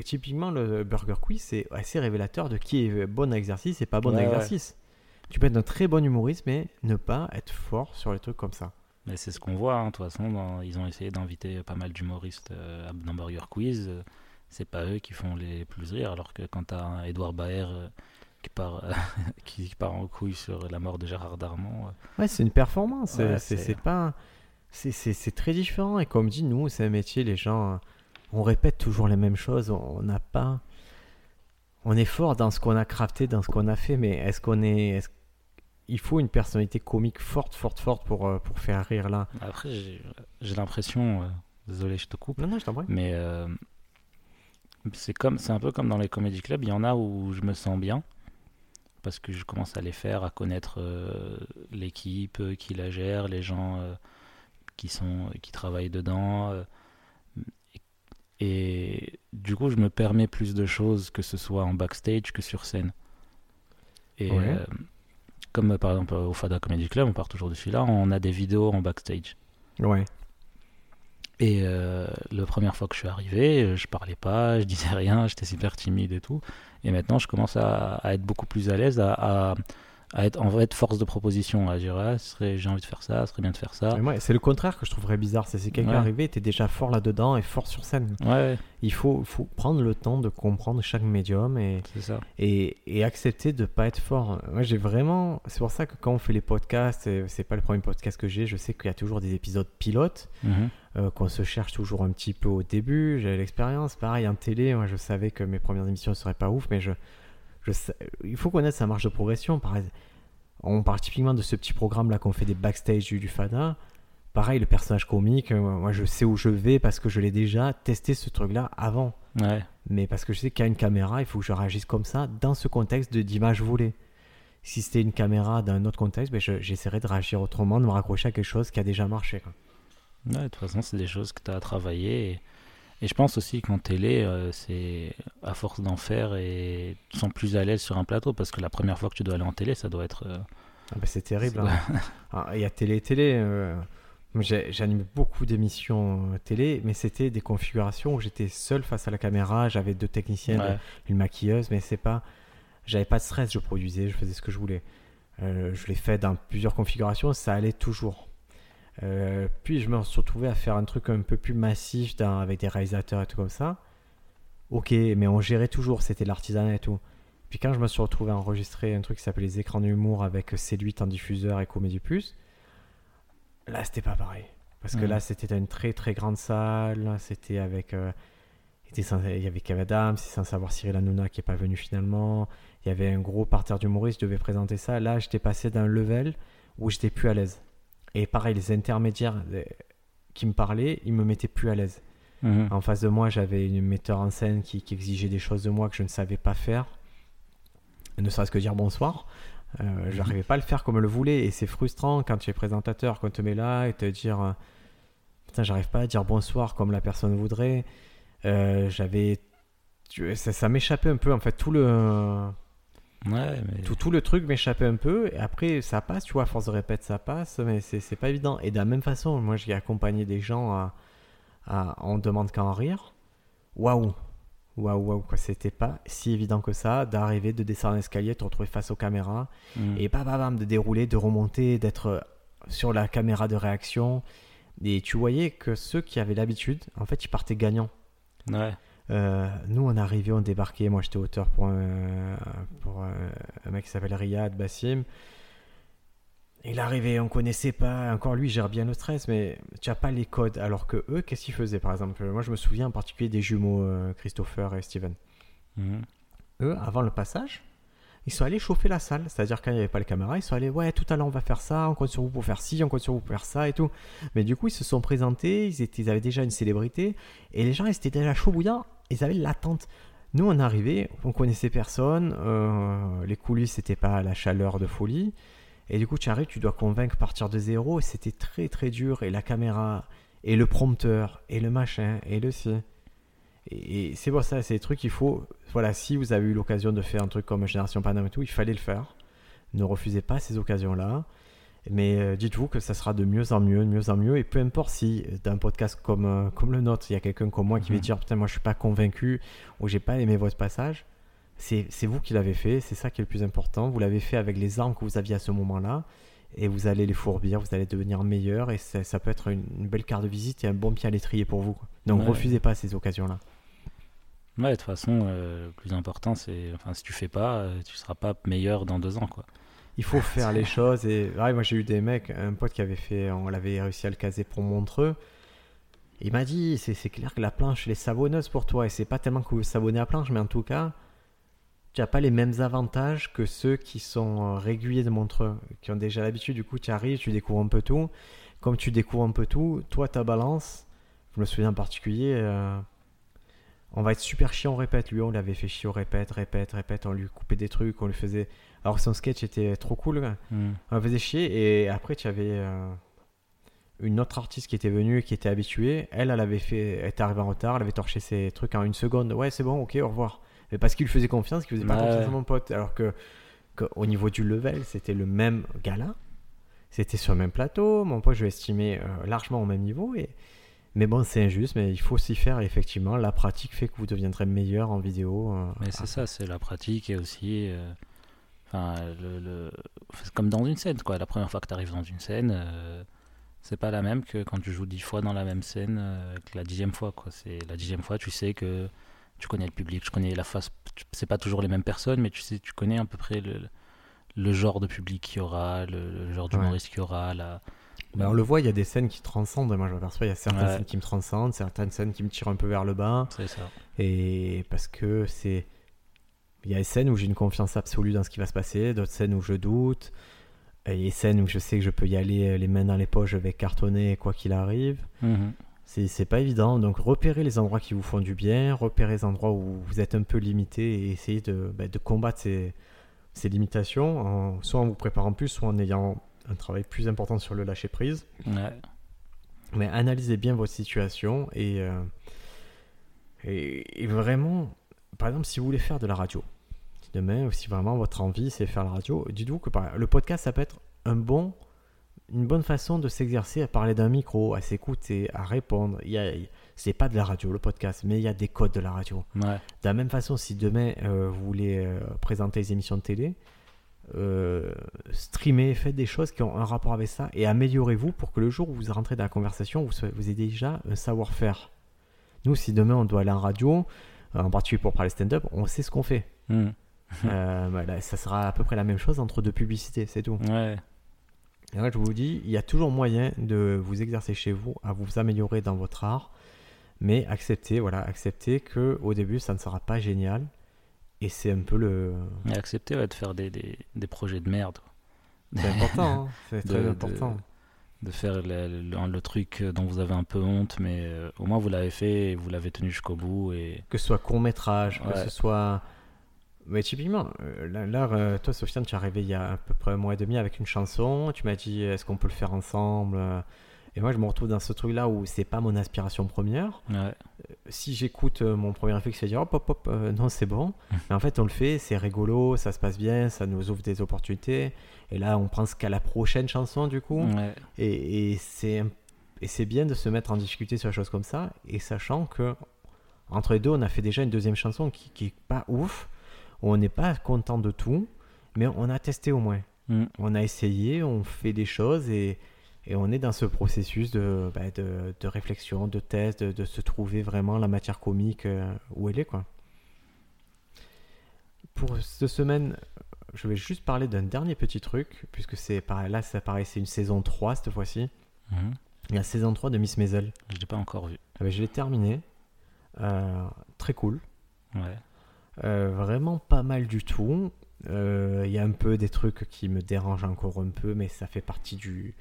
Typiquement, le Burger Quiz, c'est assez révélateur de qui est bon à exercice et pas bon à Ouais, ouais. exercice. Tu peux être un très bon humoriste, mais ne pas être fort sur les trucs comme ça. Mais c'est ce qu'on voit, hein, de toute façon. dans- ils ont essayé d'inviter pas mal d'humoristes euh, dans Burger Quiz. c'est pas eux qui font les plus rire, alors que quand t'as Edouard Baer euh, qui, part, euh, qui, qui part en couille sur la mort de Gérard Darmon. euh, Ouais, c'est une performance. Ouais, c'est c'est- pas. c'est- très différent. Et comme dit, nous, c'est un métier, les gens. euh, On répète toujours les mêmes choses. On n'a pas. On est fort dans ce qu'on a crafté, dans ce qu'on a fait, mais est-ce qu'on est. Il faut une personnalité comique forte, forte, forte pour, euh, pour faire rire là. Après, j'ai j'ai l'impression, euh, désolé, je te coupe, Non, non, je t'en prie. mais euh, c'est comme, c'est un peu comme dans les comédie clubs. Il y en a où je me sens bien parce que je commence à les faire, à connaître euh, l'équipe euh, qui la gère, les gens euh, qui sont, qui travaillent dedans. euh, et, du coup, je me permets plus de choses, que ce soit en backstage que sur scène. Et Ouais. comme par exemple au Fada Comedy Club, on part toujours de celui-là, on a des vidéos en backstage. Ouais. Et euh, la première fois que je suis arrivé, euh, je parlais pas, je disais rien, j'étais super timide et tout. Et maintenant, je commence à, à être beaucoup plus à l'aise, à, à, à être en vrai de force de proposition, à dire ah, j'ai envie de faire ça, ce serait bien de faire ça. Moi, c'est le contraire que je trouverais bizarre. C'est si quelqu'un Ouais. arrivait, était déjà fort là-dedans et fort sur scène. Ouais, Il faut, faut prendre le temps de comprendre chaque médium et, ça. et, et accepter de pas être fort. Moi, j'ai vraiment. C'est pour ça que quand on fait les podcasts, c'est pas le premier podcast que j'ai, je sais qu'il y a toujours des épisodes pilotes, Mhm. Euh, qu'on se cherche toujours un petit peu au début. J'ai l'expérience. Pareil, en télé, moi, je savais que mes premières émissions ne seraient pas ouf, mais je, je sais- il faut connaître sa marge de progression. Pareil, on parle typiquement de ce petit programme là qu'on fait des backstage du, du Fada. Pareil, le personnage comique, euh, moi je sais où je vais parce que je l'ai déjà testé ce truc là avant. Ouais, Mais parce que je sais qu'il y a une caméra, il faut que je réagisse comme ça dans ce contexte de- d'image volée. Si c'était une caméra d'un autre contexte, ben je- j'essaierais de réagir autrement, de me raccrocher à quelque chose qui a déjà marché. quoi. Ouais, de toute façon, c'est des choses que tu as à travailler. Et, et je pense aussi qu'en télé, euh, c'est à force d'en faire et tu sens plus à l'aise sur un plateau parce que la première fois que tu dois aller en télé, ça doit être. euh, Ah ben, c'est terrible. hein. Ah, Il y a télé télé. euh, J'anime beaucoup d'émissions euh, télé, mais c'était des configurations où j'étais seul face à la caméra. J'avais deux techniciennes, Ouais. une maquilleuse, mais c'est pas. J'avais pas de stress, je produisais, je faisais ce que je voulais. Je l'ai fait dans plusieurs configurations, ça allait toujours. Euh, puis je me suis retrouvé à faire un truc un peu plus massif dans- avec des réalisateurs et tout comme ça. Ok, mais on gérait toujours, c'était l'artisanat et tout. Puis quand je me suis retrouvé à enregistrer un truc qui s'appelait les écrans d'humour avec C8 en diffuseur et Comédie Plus, là c'était pas pareil. Parce que là c'était dans une très très grande salle, c'était avec. euh, il censé- y avait Kev Adams, c'est sans savoir Cyril Hanouna qui est pas venu finalement. Il y avait un gros parterre d'humoristes, je devais présenter ça. Là j'étais passé d'un level où j'étais plus à l'aise. Et pareil, les intermédiaires euh, qui me parlaient, ils me mettaient plus à l'aise. Mhm. En face de moi, j'avais une metteur en scène qui, qui exigeait des choses de moi que je ne savais pas faire. Ne serait-ce que dire bonsoir. Euh, je n'arrivais pas à le faire comme elle le voulait. Et c'est frustrant quand tu es présentateur, quand on te met là et te dire euh, Putain, j'arrive pas à dire bonsoir comme la personne voudrait. Euh, J'avais. tu- Ça, ça m'échappait un peu. En fait, tout le, Ouais, mais. tout, tout le truc m'échappait un peu. Et après, ça passe, tu vois, à force de répète, ça passe. Mais c'est pas évident. Et de la même façon, moi, j'ai accompagné des gens à, à- on demande qu'à en rire. Waouh! Waouh, waouh, quoi. C'était pas si évident que ça d'arriver, de descendre l'escalier, de te retrouver face aux caméras Mhm. et bam, bam, bam, de dérouler, de remonter, d'être sur la caméra de réaction. Et tu voyais que ceux qui avaient l'habitude, en fait, ils partaient gagnants. Ouais. Euh, nous, on arrivait, on débarquait. Moi, j'étais auteur pour un, pour un, un mec qui s'appelle Riyad Bassim. Il arrivait, on connaissait pas. Encore lui, il gère bien le stress, mais tu as pas les codes. Alors que eux, qu'est-ce qu'ils faisaient Par exemple, moi, je me souviens en particulier des jumeaux euh, Christopher et Steven. Mhm. Eux, avant le passage, ils sont allés chauffer la salle. C'est-à-dire, quand il n'y avait pas le caméra, ils sont allés, ouais, tout à l'heure, on va faire ça, on compte sur vous pour faire ci, on compte sur vous pour faire ça et tout. Mais du coup, ils se sont présentés, ils, étaient, ils avaient déjà une célébrité, et les gens, ils étaient déjà chaud bouillants, ils avaient l'attente. Nous, on arrivait, on connaissait personne, euh, les coulisses, c'était pas la chaleur de folie. Et du coup, tu arrives, tu dois convaincre partir de zéro, et c'était très très dur. Et la caméra, et le prompteur, et le machin, et le. Et, et c'est pour ça, c'est des trucs qu'il faut. Voilà, si vous avez eu l'occasion de faire un truc comme Génération Paname et tout, il fallait le faire. Ne refusez pas ces occasions-là. Mais euh, dites-vous que ça sera de mieux en mieux, de mieux en mieux. Et peu importe si euh, d'un podcast comme, euh, comme le nôtre, il y a quelqu'un comme moi qui va Mhm. dire Putain, moi je suis pas convaincu ou j'ai pas aimé votre passage. C'est vous qui l'avez fait, c'est ça qui est le plus important. Vous l'avez fait avec les armes que vous aviez à ce moment-là. Et vous allez les fourbir, vous allez devenir meilleur. Et ça, ça peut être une, une belle carte de visite et un bon pied à l'étrier pour vous. quoi. Donc Ouais. refusez pas ces occasions-là. Ouais, de toute façon, euh, le plus important, c'est. Enfin, si tu fais pas, tu seras pas meilleur dans deux ans, quoi. Il faut faire les choses. Et ouais, moi j'ai eu des mecs, un pote qui avait fait, on l'avait réussi à le caser pour Montreux. Il m'a dit, c'est c'est clair que la planche, elle est savonneuse pour toi. Et c'est pas tellement que vous savonnez la planche, mais en tout cas, tu n'as pas les mêmes avantages que ceux qui sont euh, réguliers de Montreux, qui ont déjà l'habitude. Du coup, tu arrives, tu découvres un peu tout. Comme tu découvres un peu tout, toi, ta balance, je me souviens en particulier, euh, on va être super chiant, on répète. Lui, on l'avait fait chier, on répète, répète, répète. On lui coupait des trucs, on lui faisait. Alors son sketch était trop cool. On le faisait chier et après tu avais euh, une autre artiste qui était venue, qui était habituée, elle, elle avait fait, elle était arrivée en retard, elle avait torché ses trucs en une seconde. Ouais, c'est bon, ok, au revoir. Mais parce qu'il faisait confiance, qu'il faisait pas Ouais. confiance à mon pote. Alors que, que au niveau du level, c'était le même gala. C'était sur le même plateau. Mon pote, je l'estimais euh, largement au même niveau. Et... Mais bon, c'est injuste, mais il faut s'y faire. Effectivement, la pratique fait que vous deviendrez meilleur en vidéo. euh, Mais c'est ça, c'est la pratique et aussi. euh, Enfin, le, le- c'est comme dans une scène, quoi. La première fois que tu arrives dans une scène, euh, c'est pas la même que quand tu joues dix fois dans la même scène euh, que la dixième fois, quoi. C'est la dixième fois, tu sais que tu connais le public, tu connais la face. C'est pas toujours les mêmes personnes, mais tu sais, tu connais à peu près le, le genre de public qu'il y aura, le, le genre d'humoriste qu'il y aura, la. Ben, on le voit, il y a des scènes qui transcendent. Moi, je m'aperçois, il y a certaines Ouais. scènes qui me transcendent, certaines scènes qui me tirent un peu vers le bas. C'est ça. Et parce que c'est. Il y a des scènes où j'ai une confiance absolue dans ce qui va se passer, d'autres scènes où je doute. Et il y a des scènes où je sais que je peux y aller euh, les mains dans les poches, je vais cartonner quoi qu'il arrive. Mhm. C'est pas évident. Donc repérez les endroits qui vous font du bien, repérez les endroits où vous êtes un peu limité et essayez de, bah, de combattre ces, ces limitations, en, soit en vous préparant plus, soit en ayant un travail plus important sur le lâcher prise. Ouais. Mais analysez bien votre situation et, euh, et, et vraiment, par exemple, si vous voulez faire de la radio, demain, si vraiment votre envie c'est faire la radio, dites-vous que par- le podcast ça peut être un bon, une bonne façon de s'exercer à parler d'un micro, à s'écouter, à répondre. Il y a, c'est pas de la radio le podcast, mais il y a des codes de la radio. Ouais. De la même façon, si demain euh, vous voulez euh, présenter des émissions de télé, euh, streamez, faites des choses qui ont un rapport avec ça et améliorez-vous pour que le jour où vous rentrez dans la conversation, vous, ayez déjà un savoir-faire. Nous, si demain on doit aller en radio, en particulier pour parler stand-up, on sait ce qu'on fait. Mhm. Euh, voilà, ça sera à peu près la même chose entre deux publicités, c'est tout. Ouais. Et là, je vous dis, il y a toujours moyen de vous exercer chez vous, à vous améliorer dans votre art, mais acceptez, voilà, acceptez que au début, ça ne sera pas génial. Et c'est un peu le. Et accepter ouais, de faire des, des, des projets de merde. C'est important, hein, c'est très de- important. de faire le, le- le truc dont vous avez un peu honte, mais euh, au moins vous l'avez fait et vous l'avez tenu jusqu'au bout. Et... Que ce soit court métrage, que ce soit. Mais typiquement, euh, là, euh, toi, Sofiane, tu es arrivé il y a à peu près un mois et demi avec une chanson. Tu m'as dit, est-ce qu'on peut le faire ensemble euh, Et moi, je me retrouve dans ce truc-là où c'est pas mon aspiration première. Ouais, si j'écoute euh, mon premier réflexe, c'est dire hop hop hop, euh, non c'est bon. Mais en fait, on le fait, c'est rigolo, ça se passe bien, ça nous ouvre des opportunités. Et là, on pense qu'à la prochaine chanson du coup. ouais, Et, et c'est bien de se mettre en difficulté sur des choses comme ça, et sachant que entre les deux, on a fait déjà une deuxième chanson qui, qui est pas ouf. On n'est pas content de tout, mais on a testé au moins. Mm. On a essayé, on fait des choses et, et on est dans ce processus de, bah, de, de réflexion, de test, de, de se trouver vraiment la matière comique euh, où elle est. Quoi. Pour cette semaine, je vais juste parler d'un dernier petit truc, puisque c'est là, ça paraît, c'est une saison 3 cette fois-ci. Mhm. La saison 3 de Miss Maisel. Je l'ai pas encore vu. Ah ben, je l'ai terminé. Euh, très cool. Ouais. Euh, vraiment pas mal du tout. Euh, Il y a un peu des trucs qui me dérangent encore un peu, mais ça fait partie du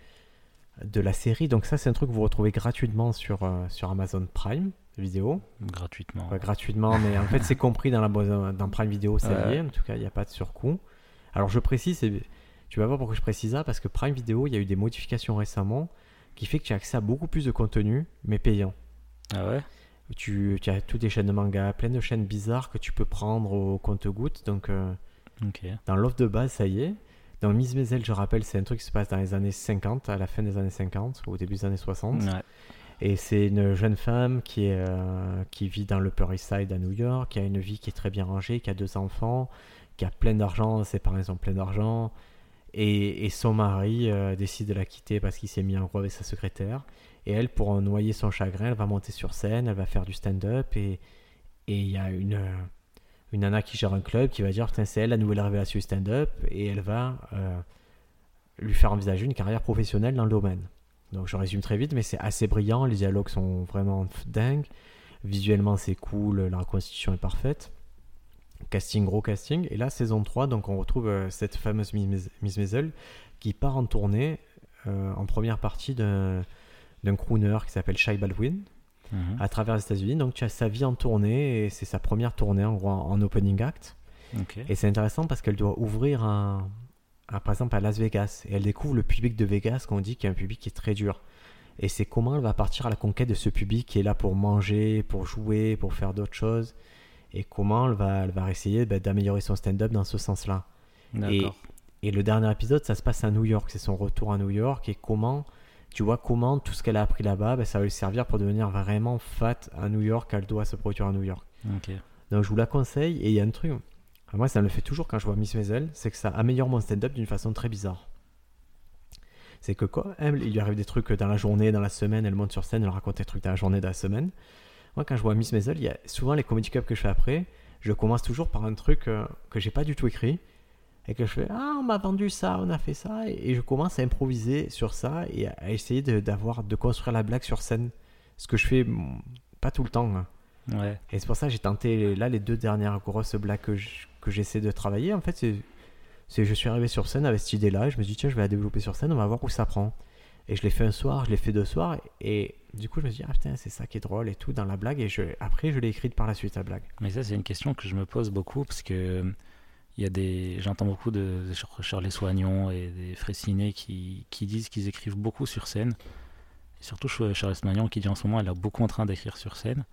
de la série. Donc ça, c'est un truc que vous retrouvez gratuitement sur, euh, sur Amazon Prime Vidéo. Gratuitement. Gratuitement, mais en fait, c'est compris dans, la, dans Prime Vidéo, c'est Ouais. lié. En tout cas, il n'y a pas de surcoût. Alors, je précise, et tu vas voir pourquoi je précise ça, parce que Prime Vidéo, il y a eu des modifications récemment qui fait que tu as accès à beaucoup plus de contenu, mais payant. Ah ouais? Tu, tu as toutes les chaînes de manga, plein de chaînes bizarres que tu peux prendre au compte-goutte. Donc, euh, dans l'offre de base, ça y est. Dans Miss Maisel, je rappelle, c'est un truc qui se passe dans les années 50, à la fin des années 50, ou au début des années 60. Ouais. Et c'est une jeune femme qui, est, euh, qui vit dans l'Upper East Side à New York, qui a une vie qui est très bien rangée, qui a deux enfants, qui a plein d'argent, ses parents ont plein d'argent. Et, et son mari euh, décide de la quitter parce qu'il s'est mis en gros avec sa secrétaire. Et elle, pour noyer son chagrin, elle va monter sur scène, elle va faire du stand-up. Et il y a une, une nana qui gère un club qui va dire Putain, c'est elle la nouvelle révélation du stand-up. Et elle va euh, lui faire envisager une carrière professionnelle dans le domaine. Donc je résume très vite, mais c'est assez brillant, les dialogues sont vraiment dingues, visuellement c'est cool, la reconstitution est parfaite. Casting, gros casting. Et là, saison 3, donc on retrouve euh, cette fameuse Miss Miss Maisel qui part en tournée euh, en première partie d'un d'un crooner qui s'appelle Shai Baldwin Mhm. à travers les États-Unis. Donc tu as sa vie en tournée et c'est sa première tournée en gros en, en opening act. Et c'est intéressant parce qu'elle doit ouvrir un, un- par exemple à Las Vegas et elle découvre le public de Vegas qu'on dit qu'il y a un public qui est très dur. Et c'est comment elle va partir à la conquête de ce public qui est là pour manger, pour jouer, pour faire d'autres choses. Et comment elle va, elle va essayer bah, d'améliorer son stand-up dans ce sens-là. Et, et le dernier épisode, ça se passe à New York. C'est son retour à New York. Et comment, tu vois, comment tout ce qu'elle a appris là-bas, bah, ça va lui servir pour devenir vraiment fat à New York. Elle doit se produire à New York. Donc je vous la conseille. Et il y a un truc, moi ça me le fait toujours quand je vois Miss Maisel, c'est que ça améliore mon stand-up d'une façon très bizarre. C'est que quoi elle, il lui arrive des trucs dans la journée, dans la semaine, elle monte sur scène, elle raconte des trucs dans la journée, dans la semaine. Moi quand je vois Miss Maisel, il y a souvent les comedy clubs que je fais après, je commence toujours par un truc euh, que j'ai pas du tout écrit et que je fais ah on m'a vendu ça, on a fait ça et, je commence à improviser sur ça et à, essayer de, d'avoir de construire la blague sur scène, ce que je fais mm, pas tout le temps. hein. Ouais. Et c'est pour ça que j'ai tenté là les deux dernières grosses blagues que je- que j'essaie de travailler. En fait, c'est, je suis arrivé sur scène avec cette idée-là. Je me dis tiens, je vais la développer sur scène. On va voir où ça prend. Et je l'ai fait un soir, je l'ai fait deux soirs. Et du coup, je me dis ah putain, c'est ça qui est drôle et tout dans la blague. Et je, après, je l'ai écrite par la suite la blague. Mais ça, c'est une question que je me pose beaucoup parce que il y a des, j'entends beaucoup de, de Charles Soignons et des Fressinés qui, qui disent qu'ils écrivent beaucoup sur scène. Et surtout Ch- Charles Magnon qui dit en ce moment elle est beaucoup en train d'écrire sur scène.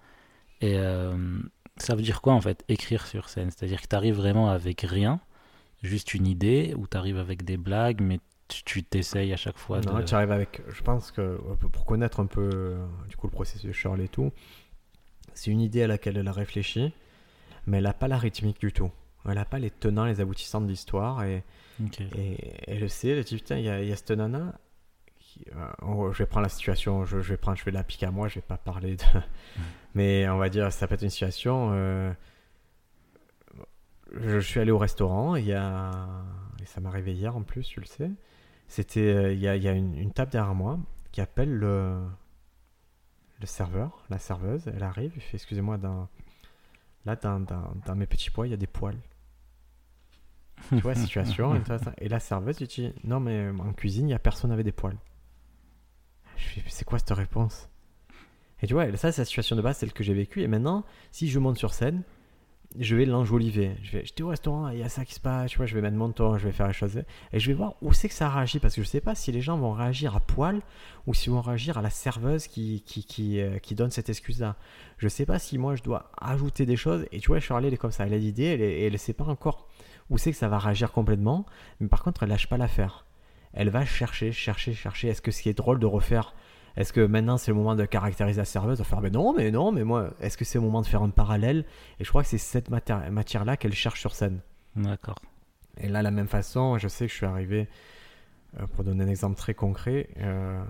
Et euh, ça veut dire quoi en fait écrire sur scène? C'est-à-dire que tu arrives vraiment avec rien, juste une idée, ou tu arrives avec des blagues, mais tu- t'essayes à chaque fois. Non, de... tu arrives avec. Je pense que pour connaître un peu euh, du coup le processus de Shirley et tout, c'est une idée à laquelle elle a réfléchi, mais elle n'a pas la rythmique du tout. Elle n'a pas les tenants, les aboutissants de l'histoire et Ok. Et elle le sait, elle dit putain, il y a, il y a cette nana. qui- euh, je vais prendre la situation, je, je vais prendre, je vais l'appliquer à moi, je vais pas parler de. Mais on va dire, ça peut être une situation. euh, Je suis allé au restaurant, il y a. Et ça m'est arrivé hier en plus, tu le sais. C'était. euh, Il y a, il y a une, une table derrière moi qui appelle le. Le serveur, la serveuse, elle arrive, il fait excusez-moi, dans, là dans, dans, dans mes petits pois, il y a des poils tu vois, situation. et, toi, ça- et la serveuse, elle dit Non, mais euh, en cuisine, il n'y a personne avec des poils. Je fais C'est quoi cette réponse? Et tu vois, ça, c'est la situation de base, celle que j'ai vécue. Et maintenant, si je monte sur scène, je vais l'enjoliver. Je vais J'étais au restaurant, il y a ça qui se passe, tu vois, je vais mettre mon ton, je vais faire les choses. Et je vais voir où c'est que ça réagit. Parce que je sais pas si les gens vont réagir à poil ou s'ils vont réagir à la serveuse qui, qui, qui, euh, qui donne cette excuse-là. Je sais pas si moi je dois ajouter des choses. Et tu vois, Charlie, elle est comme ça. Elle a l'idée, elle, elle sait pas encore où c'est que ça va réagir complètement, mais par contre, elle lâche pas l'affaire. Elle va chercher, chercher, chercher. Est-ce que ce qui est drôle de refaire Est-ce que maintenant c'est le moment de caractériser la serveuse faire, mais non, mais non, mais moi, est-ce que c'est le moment de faire un parallèle? Et je crois que c'est cette matière-là qu'elle cherche sur scène. D'accord. Et là, de la même façon, je sais que je suis arrivé, euh, pour donner un exemple très concret, euh,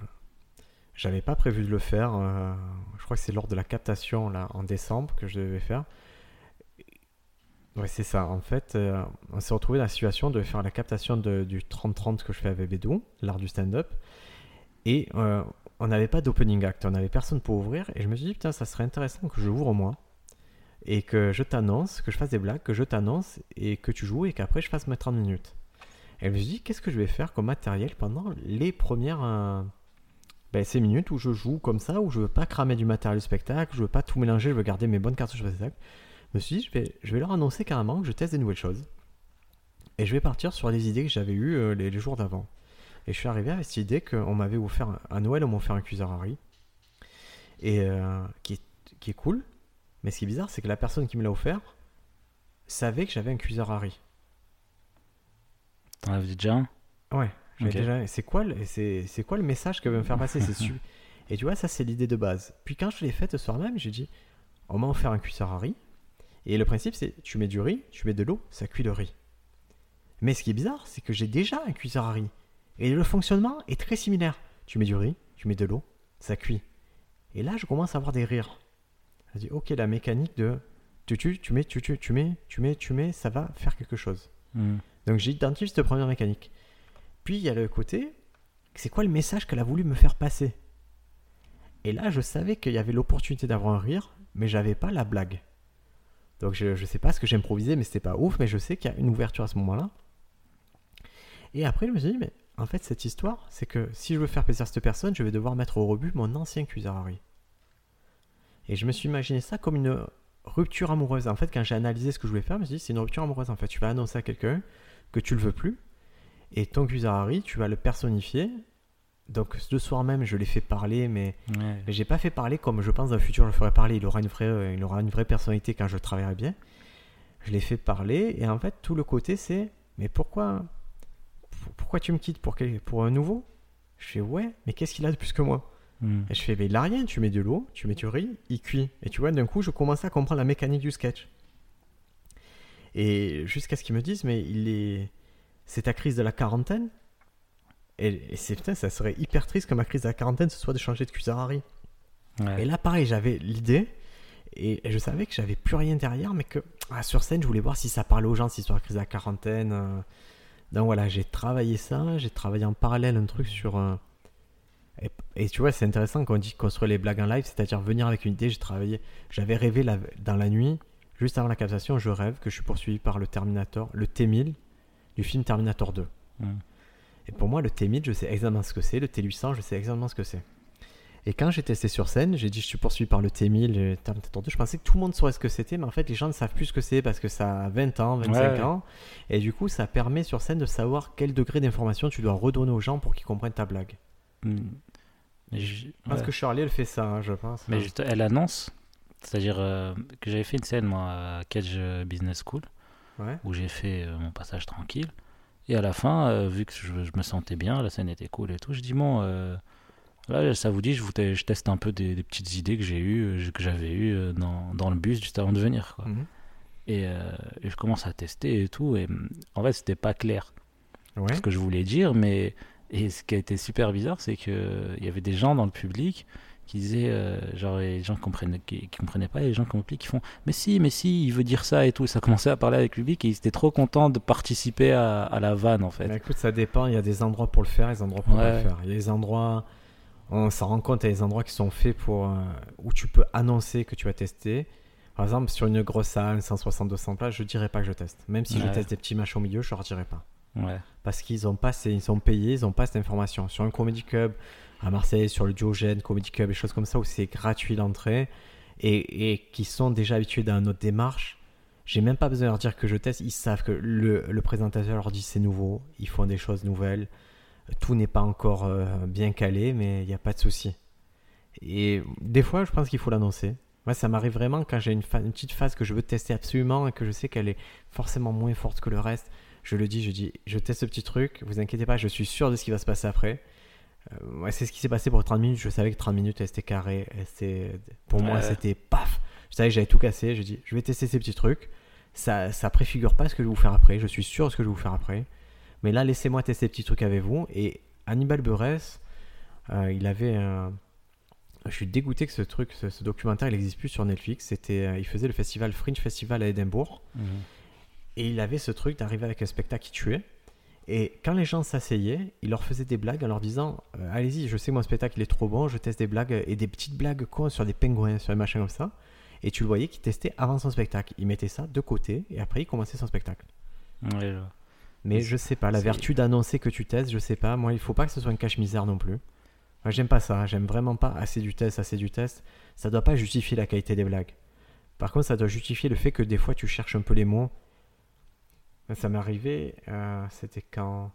j'avais pas prévu de le faire. euh, je crois que c'est lors de la captation là, en décembre que je devais faire. Ouais, c'est ça. En fait, euh, on s'est retrouvé dans la situation de faire la captation de- du 30-30 que je fais avec Bédou, l'art du stand-up. Et euh, on n'avait pas d'opening act, on n'avait personne pour ouvrir. Et je me suis dit, putain, ça serait intéressant que je ouvre moi. Et que je t'annonce, que je fasse des blagues, que je t'annonce et que tu joues et qu'après je fasse mes 30 minutes. Et je me suis dit, qu'est-ce que je vais faire comme matériel pendant les premières euh, ben, ces minutes où je joue comme ça, où je veux pas cramer du matériel du spectacle, je veux pas tout mélanger, je veux garder mes bonnes cartouches de spectacle. Je me suis dit, je vais, leur annoncer carrément que je teste des nouvelles choses. Et je vais partir sur les idées que j'avais eues euh, les jours d'avant. Et je suis arrivé avec cette idée qu'on m'avait offert, à Noël, on m'a offert un cuiseur Harry. Et euh, qui, est, qui est cool. Mais ce qui est bizarre, c'est que la personne qui me l'a offert savait que j'avais un cuiseur Harry. T'en avais déjà un? Ouais, j'avais Ok. déjà. C'est quoi, le- c'est, c'est quoi le message que veut me faire passer? C'est su- Et tu vois, ça, c'est l'idée de base. Puis quand je l'ai faite ce soir même, j'ai dit on m'a offert un cuisseur à riz. Et le principe, c'est tu mets du riz, tu mets de l'eau, ça cuit le riz. Mais ce qui est bizarre, c'est que j'ai déjà un cuisseur à riz. Et le fonctionnement est très similaire. Tu mets du riz, tu mets de l'eau, ça cuit. Et là, je commence à avoir des rires. Je dis ok, la mécanique de tu, tu, tu mets, tu, tu, tu mets, tu mets, tu mets, ça va faire quelque chose. Hmm. Donc j'ai identifié cette première mécanique. Puis il y a le côté, c'est quoi le message qu'elle a voulu me faire passer? Et là, je savais qu'il y avait l'opportunité d'avoir un rire, mais j'avais pas la blague. Donc je, je sais pas ce que j'ai improvisé, mais c'était pas ouf, mais je sais qu'il y a une ouverture à ce moment-là. Et après, je me suis dit, mais en fait, cette histoire, c'est que si je veux faire plaisir à cette personne, je vais devoir mettre au rebut mon ancien cuiseur à riz. Et je me suis imaginé ça comme une rupture amoureuse. En fait, quand j'ai analysé ce que je voulais faire, je me suis dit, c'est une rupture amoureuse. En fait, tu vas annoncer à quelqu'un que tu le veux plus. Et ton cuiseur à riz, tu vas le personnifier donc le soir même, je l'ai fait parler, mais, Ouais. mais j'ai pas fait parler comme je pense dans le futur je le ferai parler. Il aura une vraie, il aura une vraie personnalité quand je travaillerai bien. Je l'ai fait parler et en fait tout le côté c'est mais pourquoi pour- pourquoi tu me quittes pour quel- pour un nouveau? Je fais ouais, mais qu'est-ce qu'il a de plus que moi? Mm. Et je fais mais il a rien. Tu mets de l'eau, tu mets du riz, il cuit. Et tu vois d'un coup je commençais à comprendre la mécanique du sketch. Et jusqu'à ce qu'ils me disent mais il est c'est ta crise de la quarantaine et, et c'est putain, ça serait hyper triste que ma crise de la quarantaine ce soit de changer de cuiseur à riz. Ouais. Et là, pareil, j'avais l'idée et et je savais que j'avais plus rien derrière, mais que ah, sur scène, je voulais voir si ça parlait aux gens, cette histoire de crise de la quarantaine. euh. Donc voilà, j'ai travaillé ça, j'ai travaillé en parallèle un truc sur. euh, Et, et tu vois, c'est intéressant quand on dit construire les blagues en live, c'est-à-dire venir avec une idée. J'ai travaillé, j'avais rêvé la- dans la nuit, juste avant la captation, je rêve que je suis poursuivi par le Terminator, le T1000 du film Terminator 2. Mm. Et pour moi, le T1000, je sais exactement ce que c'est. Le T800, je sais exactement ce que c'est. Et quand j'ai testé sur scène, j'ai dit je suis poursuivi par le T1000, le Terminator 2. Je pensais que tout le monde saurait ce que c'était, mais en fait, les gens ne savent plus ce que c'est parce que ça a 20 ans, 25 Ouais. ans. Et du coup, ça permet sur scène de savoir quel degré d'information tu dois redonner aux gens pour qu'ils comprennent ta blague. Mm. Mais je- Je pense ouais. que Shirley, elle fait ça, hein, je pense. Mais juste, elle annonce, c'est-à-dire euh, que j'avais fait une scène moi à Cage Business School Ouais. où j'ai fait euh, mon passage tranquille. Et à la fin, euh, vu que je, je me sentais bien, la scène était cool et tout, je dis bon, là ça vous dit, je, vous je teste un peu des, des petites idées que j'ai eues, euh, que j'avais eues euh, dans, dans le bus juste avant de venir. Quoi. Mhm. Et, euh, et je commence à tester et tout. Et mm, en fait, c'était pas clair Ouais. ce que je voulais dire, mais et ce qui a été super bizarre, c'est que il y avait des gens dans le public qui disaient, euh, genre les gens qui comprenaient, qui, qui comprenaient pas, et les gens qui qui font, mais si, mais si, il veut dire ça et tout. Et ça commençait à parler avec le public et ils étaient trop contents de participer à, à la vanne en fait. Mais écoute, ça dépend. Il y a des endroits pour le faire, et des endroits pour pas le Ouais. faire. Il y a des endroits, on s'en rend compte, il y a des endroits qui sont faits pour euh, où tu peux annoncer que tu vas tester. Par exemple, sur une grosse salle, 160-200 places, je dirais pas que je teste. Même si je teste des petits matchs au milieu, je leur dirais pas. Ouais. Parce qu'ils ont pas, ces- ils sont payés, ils ont pas cette information. Sur un comedy club à Marseille, sur le Diogène, comedy club, des choses comme ça où c'est gratuit l'entrée et, et qui sont déjà habitués dans notre démarche. J'ai même pas besoin de leur dire que je teste. Ils savent que le, le présentateur leur dit c'est nouveau, ils font des choses nouvelles. Tout n'est pas encore euh, bien calé, mais il n'y a pas de souci. Et des fois, je pense qu'il faut l'annoncer. Moi, ça m'arrive vraiment quand j'ai une, petite phase que je veux tester absolument et que je sais qu'elle est forcément moins forte que le reste. Je le dis, je dis, je teste ce petit truc, vous inquiétez pas, je suis sûr de ce qui va se passer après. Euh, ouais, c'est ce qui s'est passé pour 30 minutes, je savais que 30 minutes, c'était carré, pour moi, c'était paf. Je savais que j'avais tout cassé, je dis, je vais tester ces petits trucs. Ça, ça préfigure pas ce que je vais vous faire après, je suis sûr de ce que je vais vous faire après. Mais là, laissez-moi tester ces petits trucs avec vous. Et Hannibal Buress, euh, il avait un... Je suis dégoûté que ce truc, ce, ce documentaire, il n'existe plus sur Netflix. C'était, euh, il faisait le festival Fringe Festival à Édimbourg. Mhm. Et il avait ce truc d'arriver avec un spectacle qui tuait. Et quand les gens s'asseyaient, il leur faisait des blagues en leur disant euh, Allez-y, je sais que mon spectacle il est trop bon, je teste des blagues et des petites blagues cons sur des pingouins, sur des machins comme ça. Et tu le voyais qu'il testait avant son spectacle. Il mettait ça de côté et après il commençait son spectacle. Ouais. Mais je sais pas, la vertu d'annoncer que tu testes, je sais pas. Moi, il faut pas que ce soit une cache-misère non plus. Moi, j'aime pas ça. J'aime vraiment pas assez du test, assez du test. Ça doit pas justifier la qualité des blagues. Par contre, ça doit justifier le fait que des fois tu cherches un peu les mots. Ça m'est arrivé, euh, c'était quand.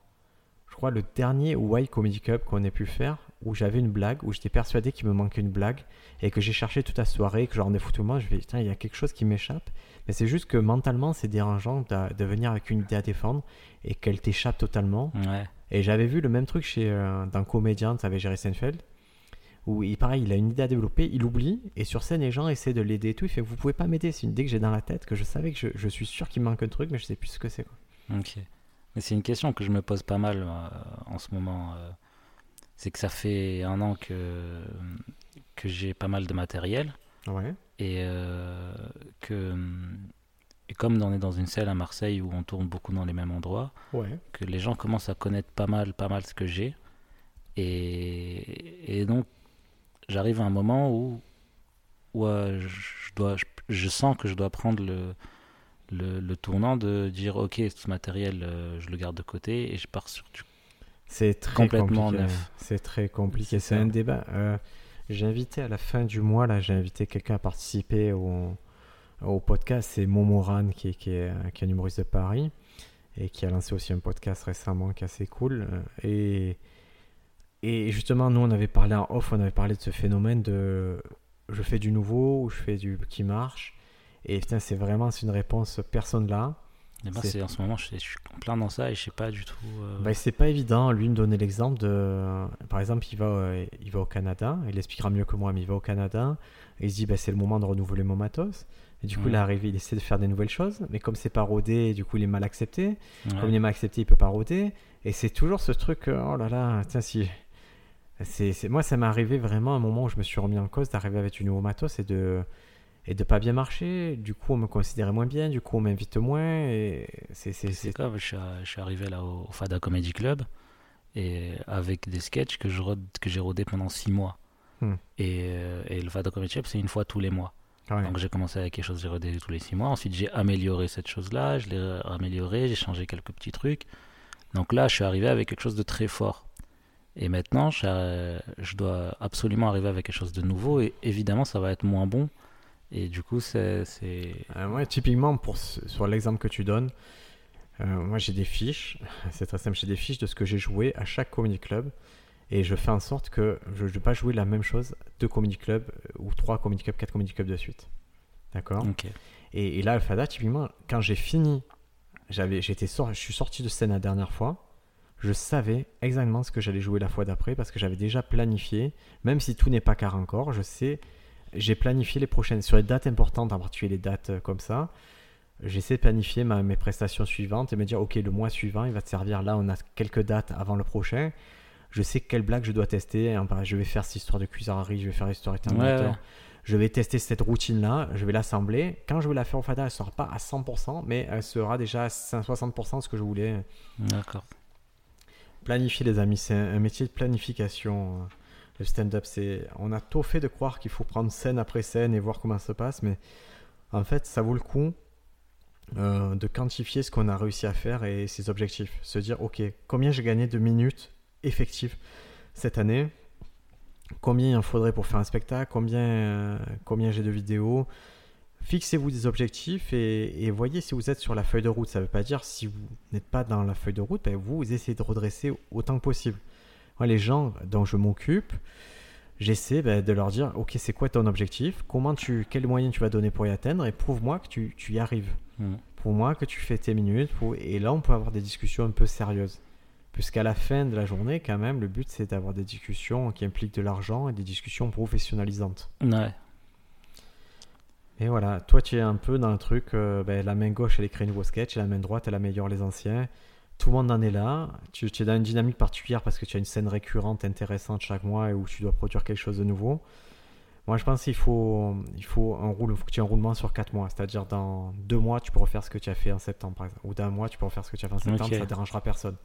Je crois le dernier Y Comedy Cup qu'on ait pu faire, où j'avais une blague, où j'étais persuadé qu'il me manquait une blague, et que j'ai cherché toute la soirée, que j'en ai foutu moi. Je vais, tiens, il y a quelque chose qui m'échappe. Mais c'est juste que mentalement, c'est dérangeant de, de venir avec une idée à défendre et qu'elle t'échappe totalement. Ouais. Et j'avais vu le même truc chez euh, d'un comédien, avec Jerry Seinfeld, où il, pareil, il a une idée à développer, il oublie, et sur scène, les gens essaient de l'aider et tout. Il fait Vous pouvez pas m'aider, c'est une idée que j'ai dans la tête, que je savais que je, je suis sûr qu'il me manque un truc, mais je sais plus ce que c'est. Ok. Mais c'est une question que je me pose pas mal euh, en ce moment. euh, c'est que ça fait un an que, que j'ai pas mal de matériel Ouais. et euh, que et comme on est dans une salle à Marseille où on tourne beaucoup dans les mêmes endroits, Ouais. que les gens commencent à connaître pas mal, pas mal ce que j'ai. Et, et donc, j'arrive à un moment où, où euh, je, dois, je, je sens que je dois prendre le, le, le tournant de dire Ok, ce matériel, euh, je le garde de côté et je pars sur du. C'est très Complètement compliqué. neuf. C'est très compliqué. C'est un débat. Euh, j'ai invité à la fin du mois, là, j'ai invité quelqu'un à participer au, au podcast. C'est Momoran, qui, est- qui, est, qui est un humoriste de Paris et qui a lancé aussi un podcast récemment qui est assez cool. Euh, Et, et justement, nous, on avait parlé en off, on avait parlé de ce phénomène de je fais du nouveau ou je fais du qui marche. Et putain, c'est vraiment c'est une réponse personne là. C'est- en ce moment, je, suis- je suis en plein dans ça et je sais pas du tout. euh, Bah, c'est pas évident. Lui me donnait l'exemple de. Par exemple, il va, euh, il va au Canada. Il expliquera mieux que moi, mais il va au Canada. Et il se dit bah, c'est le moment de renouveler mon matos. Et du coup, il est arrivé, il essaie de faire des nouvelles choses. Mais comme c'est pas rodé, du coup, il est mal accepté. ouais. Comme il est mal accepté, il peut pas roder. Et c'est toujours ce truc, euh, oh là là, tiens, si. C'est, c'est- Moi, ça m'est arrivé vraiment à un moment où je me suis remis en cause d'arriver avec du nouveau matos et de et de pas bien marcher. Du coup, on me considérait moins bien. Du coup, on m'invite moins. Et c'est, c'est, C'est comme je suis, je suis arrivé là au, au Fada Comedy Club et avec des sketchs que je rôde- que j'ai rodé pendant six mois. Hmm. Et, euh, et le Fada Comedy Club, c'est une fois tous les mois. Ouais. Donc j'ai commencé avec quelque chose, j'ai rodé tous les six mois. Ensuite, j'ai amélioré cette chose-là, je l'ai amélioré, j'ai changé quelques petits trucs. Donc là, je suis arrivé avec quelque chose de très fort. Et maintenant, je, euh, je dois absolument arriver avec quelque chose de nouveau. Et évidemment, ça va être moins bon. Et du coup, c'est. Euh, moi, typiquement, pour sur l'exemple que tu donnes, euh, moi j'ai des fiches, c'est très simple, j'ai des fiches de ce que j'ai joué à chaque comedy club et je fais en sorte que je ne vais pas jouer la même chose deux comedy clubs euh, ou trois comedy clubs, quatre comedy clubs de suite. D'accord? Ok. et, et là, le Fada, typiquement, quand j'ai fini, j'avais, j'étais sor- je suis sorti de scène la dernière fois, je savais exactement ce que j'allais jouer la fois d'après parce que j'avais déjà planifié, même si tout n'est pas carré encore, je sais, j'ai planifié les prochaines, sur les dates importantes, en particulier les dates euh, comme ça, j'essaie de planifier ma- mes prestations suivantes et me dire, ok, le mois suivant, il va te servir, là, on a quelques dates avant le prochain, je sais quelle blague je dois tester, hein, je vais faire cette histoire de cuisarderie, je vais faire l'histoire de Ouais, ouais. je vais tester cette routine-là, je vais l'assembler. Quand je vais la faire au Fada, elle ne sera pas à 100%, mais elle sera déjà à 60% de ce que je voulais. D'accord. Planifier, les amis, c'est un un métier de planification. Le stand-up, c'est. On a tôt fait de croire qu'il faut prendre scène après scène et voir comment ça se passe, mais en fait, ça vaut le coup euh, de quantifier ce qu'on a réussi à faire et ses objectifs. Se dire, ok, combien j'ai gagné de minutes effectives cette année? Combien il en faudrait pour faire un spectacle? Combien, euh, combien j'ai de vidéos? Fixez-vous des objectifs et, voyez si vous êtes sur la feuille de route. Ça ne veut pas dire si vous n'êtes pas dans la feuille de route, ben vous essayez de redresser autant que possible. Moi, les gens dont je m'occupe, j'essaie ben, de leur dire ok, c'est quoi ton objectif? Comment tu, Quels moyens tu vas donner pour y atteindre? Et prouve-moi que tu, tu y arrives. Mm. Prouve-moi que tu fais tes minutes. pour- Et là, on peut avoir des discussions un peu sérieuses. Puisqu'à la fin de la journée, quand même, le but c'est d'avoir des discussions qui impliquent de l'argent et des discussions professionnalisantes. Ouais. Et voilà, toi tu es un peu dans le truc, euh, ben, la main gauche elle écrit un nouveau sketch et la main droite elle améliore les anciens. Tout le monde en est là. Tu, tu es dans une dynamique particulière parce que tu as une scène récurrente intéressante chaque mois et où tu dois produire quelque chose de nouveau. Moi je pense qu'il faut, il faut, un roule, faut que tu aies un roulement sur 4 mois. C'est-à-dire dans 2 mois tu peux refaire ce que tu as fait en septembre par exemple. Ou d'un mois tu peux refaire ce que tu as fait en septembre, ça dérangera personne.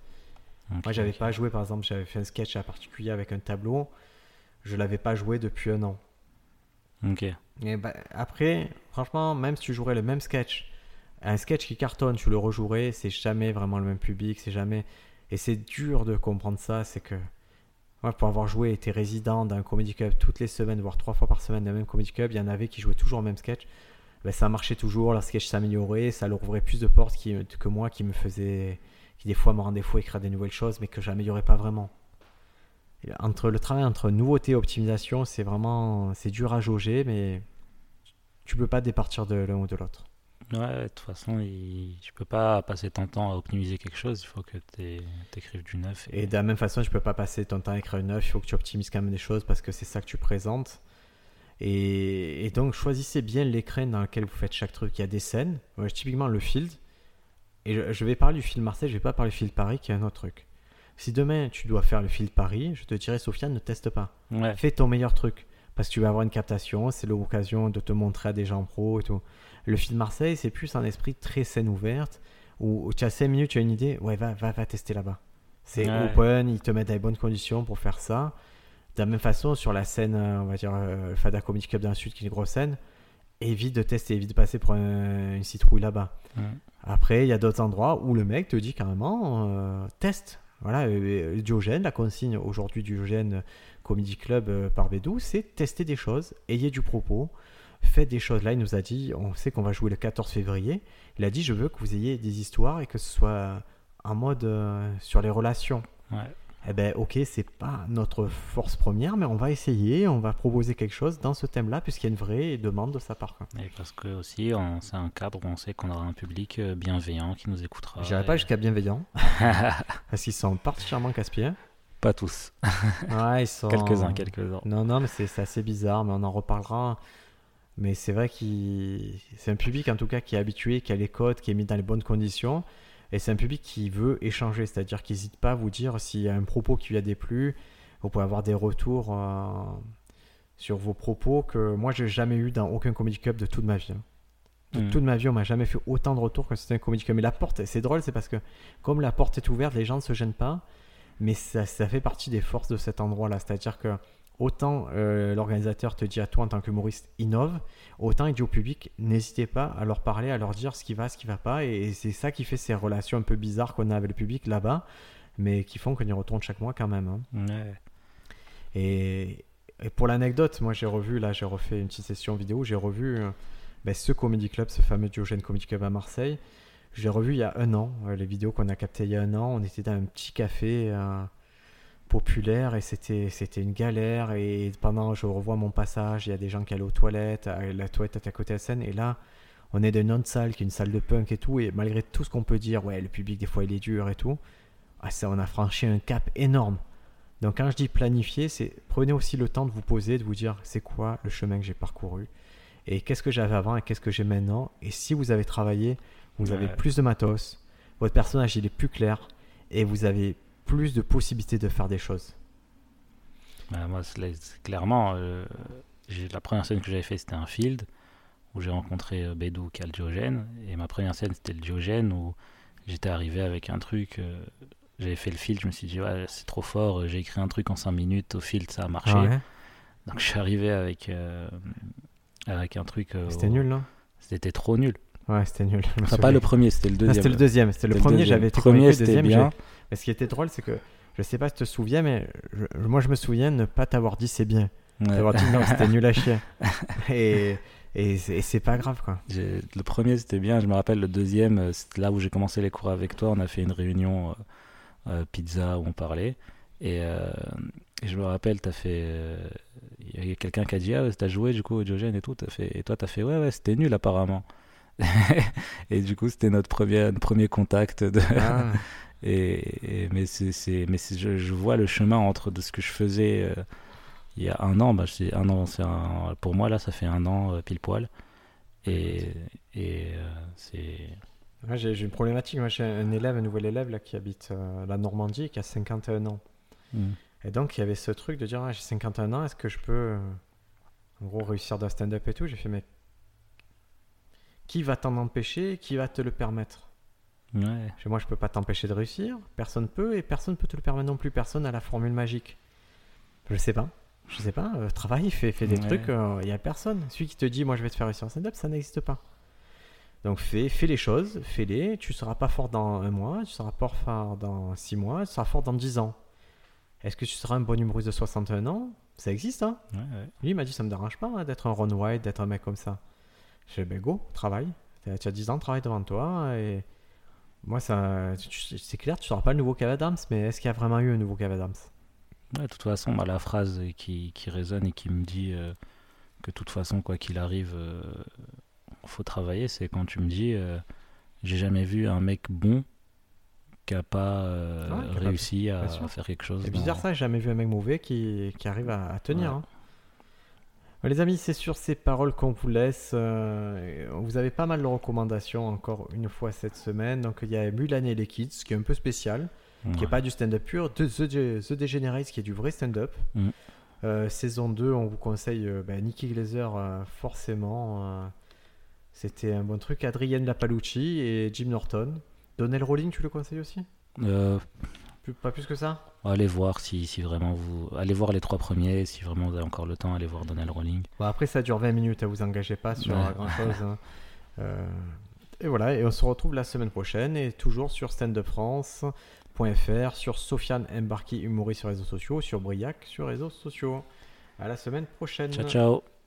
Moi j'avais ok. pas joué par exemple, j'avais fait un sketch à particulier avec un tableau. Je l'avais pas joué depuis un an. Ok. Et bah, après, franchement, même si tu jouerais le même sketch, un sketch qui cartonne, tu le rejouerais, c'est jamais vraiment le même public, c'est jamais. Et c'est dur de comprendre ça, c'est que. Moi, pour avoir joué été résident d'un comedy club toutes les semaines, voire trois fois par semaine d'un même comedy club, il y en avait qui jouaient toujours le même sketch. Ben, ça marchait toujours, leur sketch s'améliorait, ça leur ouvrait plus de portes que moi qui me faisait. qui des fois me rendait fou écrire des nouvelles choses, mais que j'améliorais pas vraiment. Entre le travail entre nouveauté et optimisation, c'est vraiment. c'est dur à jauger, mais tu peux pas départir de l'un ou de l'autre. Ouais, de toute façon, il... tu peux pas passer ton temps à optimiser quelque chose, il faut que tu écrives du neuf. Et de la même façon, tu peux pas passer ton temps à écrire une neuf, il faut que tu optimises quand même des choses parce que c'est ça que tu présentes. Et, et donc, choisissez bien l'écran dans lequel vous faites chaque truc. Il y a des scènes, ouais, typiquement le field. Et je, je vais parler du field Marseille, je vais pas parler du field Paris qui est un autre truc. Si demain tu dois faire le field Paris, je te dirais, Sofiane, ne teste pas. Ouais, Fais ton meilleur truc. Parce que tu vas avoir une captation, c'est l'occasion de te montrer à des gens pros et tout. Le film Marseille, c'est plus un esprit très scène ouverte, où, tu as 5 minutes, tu as une idée, ouais, va, va, va tester là-bas. C'est Ouais. open, ils te mettent dans les bonnes conditions pour faire ça. De la même façon, sur la scène, euh, on va dire, euh, Fada Comedy Club dans le Sud, qui est une grosse scène, évite de tester, évite de passer pour un- une citrouille là-bas. Ouais. Après, il y a d'autres endroits où le mec te dit carrément euh, teste. Voilà, euh, Diogène, la consigne aujourd'hui du Diogène Comedy Club par Bédou, c'est tester des choses, ayez du propos, faites des choses. Là, il nous a dit, on sait qu'on va jouer le 14 février. Il a dit, je veux que vous ayez des histoires et que ce soit en mode euh, sur les relations. ouais. eh ben ok, c'est pas notre force première, mais on va essayer, on va proposer quelque chose dans ce thème-là, puisqu'il y a une vraie demande de sa part. Et parce que aussi, c'est un cadre où on sait qu'on aura un public euh, bienveillant qui nous écoutera. J'irai et- pas jusqu'à bienveillant, parce qu'ils sont particulièrement casse-pieds. Pas tous. Ouais, ils sont... Quelques-uns, quelques-uns. Non, non, mais c'est assez bizarre, mais on en reparlera. Mais c'est vrai qu'il c'est un public en tout cas qui est habitué, qui a les codes, qui est mis dans les bonnes conditions. Et c'est un public qui veut échanger, c'est-à-dire qu'il n'hésite pas à vous dire s'il y a un propos qui lui a déplu. Vous pouvez avoir des retours euh, sur vos propos que moi j'ai jamais eu dans aucun comedy club de toute ma vie. hein. De Mm. toute ma vie, on m'a jamais fait autant de retours que c'était un comedy club. Mais la porte, c'est drôle, c'est parce que comme la porte est ouverte, les gens ne se gênent pas. Mais ça, ça fait partie des forces de cet endroit-là. C'est-à-dire que autant euh, l'organisateur te dit à toi en tant qu'humoriste innove, autant il dit au public n'hésitez pas à leur parler, à leur dire ce qui va, ce qui va pas. Et c'est ça qui fait ces relations un peu bizarres qu'on a avec le public là-bas, mais qui font qu'on y retourne chaque mois quand même. hein. Ouais. Et, et pour l'anecdote, moi j'ai revu, là j'ai refait une petite session vidéo, j'ai revu euh, ben, ce Comedy Club, ce fameux Diogène Comedy Club à Marseille. J'ai revu il y a un an, euh, les vidéos qu'on a captées il y a un an. On était dans un petit café euh, populaire et c'était c'était une galère. Et pendant, je revois mon passage, il y a des gens qui allaient aux toilettes, à- la toilette était à côté de la scène. Et là, on est dans une autre salle qui est une salle de punk et tout. Et malgré tout ce qu'on peut dire, ouais, le public des fois il est dur et tout, ah, ça, on a franchi un cap énorme. Donc quand je dis planifier, c'est prenez aussi le temps de vous poser, de vous dire c'est quoi le chemin que j'ai parcouru et qu'est-ce que j'avais avant et qu'est-ce que j'ai maintenant. Et si vous avez travaillé, vous avez plus de matos, votre personnage il est plus clair et vous avez plus de possibilités de faire des choses. Bah, moi, clairement, euh, la première scène que j'avais fait, c'était un field où j'ai rencontré euh, Bédou qui a le Diogène. Et ma première scène, c'était le Diogène où j'étais arrivé avec un truc. euh, j'avais fait le field, je me suis dit, ouais, c'est trop fort. euh, J'ai écrit un truc en 5 minutes. Au field, ça a marché. Ouais. Donc, je suis arrivé avec, avec un truc. C'était nul, non? C'était trop nul. Ouais, c'était nul. Enfin, pas le premier, c'était le deuxième. c'était le deuxième. C'était le premier, j'avais été premier, le c'était deuxième, bien. Mais ce qui était drôle, c'est que je sais pas si tu te souviens, mais je- moi je me souviens ne pas t'avoir dit c'est bien. Ouais. T'avoir dit non, c'était nul à chier. Et, et, c'est- et c'est pas grave quoi. Le premier, c'était bien. Je me rappelle, le deuxième, euh, c'était là où j'ai commencé les cours avec toi. On a fait une réunion euh, euh, pizza où on parlait. Et, euh, et je me rappelle, t'as fait. euh, Il y a quelqu'un qui a dit Ah, t'as joué du coup au Diogène et tout. Fait... Et toi, t'as fait Ouais, ouais, c'était nul apparemment. et du coup, c'était notre premier, notre premier contact. De... Ah, Et, et- mais c'est, mais je, je vois le chemin entre de ce que je faisais euh, il y a un an. Bah, c'est un an, c'est pour moi là, ça fait un an euh, pile poil. Et, et euh, c'est ouais, j'ai une problématique. Moi j'ai un élève, un nouvel élève là, qui habite la Normandie et qui a 51 ans. Mm. Et donc il y avait ce truc de dire ah, j'ai 51 ans, est-ce que je peux en gros réussir dans le stand-up et tout? J'ai fait mais qui va t'en empêcher? Qui va te le permettre? Ouais. Chez moi, je peux pas t'empêcher de réussir. Personne peut et personne peut te le permettre non plus. Personne n'a la formule magique. Je sais pas. Je sais pas. euh, travaille, fais, fais des Ouais. trucs. Il y a personne. Celui qui te dit, moi, je vais te faire réussir en stand-up, ça n'existe pas. Donc fais, fais les choses, fais-les. Tu seras pas fort dans un mois, tu seras pas fort dans six mois, tu seras fort dans dix ans. Est-ce que tu seras un bon humoriste de 61 ans? Ça existe, hein Ouais, ouais. Lui, il m'a dit, ça me dérange pas hein, d'être un Ron White, d'être un mec comme ça. Je dis, ben go, travaille. Tu as 10 ans de travail devant toi. Et moi, c'est clair, tu seras pas le nouveau Kev Adams, mais est-ce qu'il y a vraiment eu un nouveau Kev Adams? Ouais, de toute façon, bah, la phrase qui, qui résonne et qui me dit euh, que de toute façon, quoi qu'il arrive, euh, faut travailler, c'est quand tu me dis euh, j'ai jamais vu un mec bon qui a pas euh, Ouais, pas- réussi à, faire quelque chose. C'est dans- bizarre ça, j'ai jamais vu un mec mauvais qui, qui arrive à, à tenir. Ouais. hein. Ouais, Les amis, c'est sur ces paroles qu'on vous laisse. euh, vous avez pas mal de recommandations encore une fois cette semaine. Donc il y a Mulan et les Kids, qui est un peu spécial. qui n'est pas du stand-up pur, de The, De- The Degenerates qui est du vrai stand-up. Mm. Euh, saison 2, on vous conseille euh, bah, Nicky Glazer, euh, forcément. euh, C'était un bon truc. Adrienne Lapalucci et Jim Norton. Donnell Rowling, tu le conseilles aussi? Euh, Pas plus que ça? Allez voir si, si vraiment vous. Allez voir les trois premiers, si vraiment vous avez encore le temps, allez voir Donnell Rolling. Bon, Après, ça dure 20 minutes, ne vous engagez pas sur Ouais. grand-chose. hein. Euh, et voilà, et on se retrouve la semaine prochaine, et toujours sur standupfrance.fr, sur Sofiane Embarki, humoriste sur les réseaux sociaux, sur Briac sur les réseaux sociaux. À la semaine prochaine. Ciao, ciao!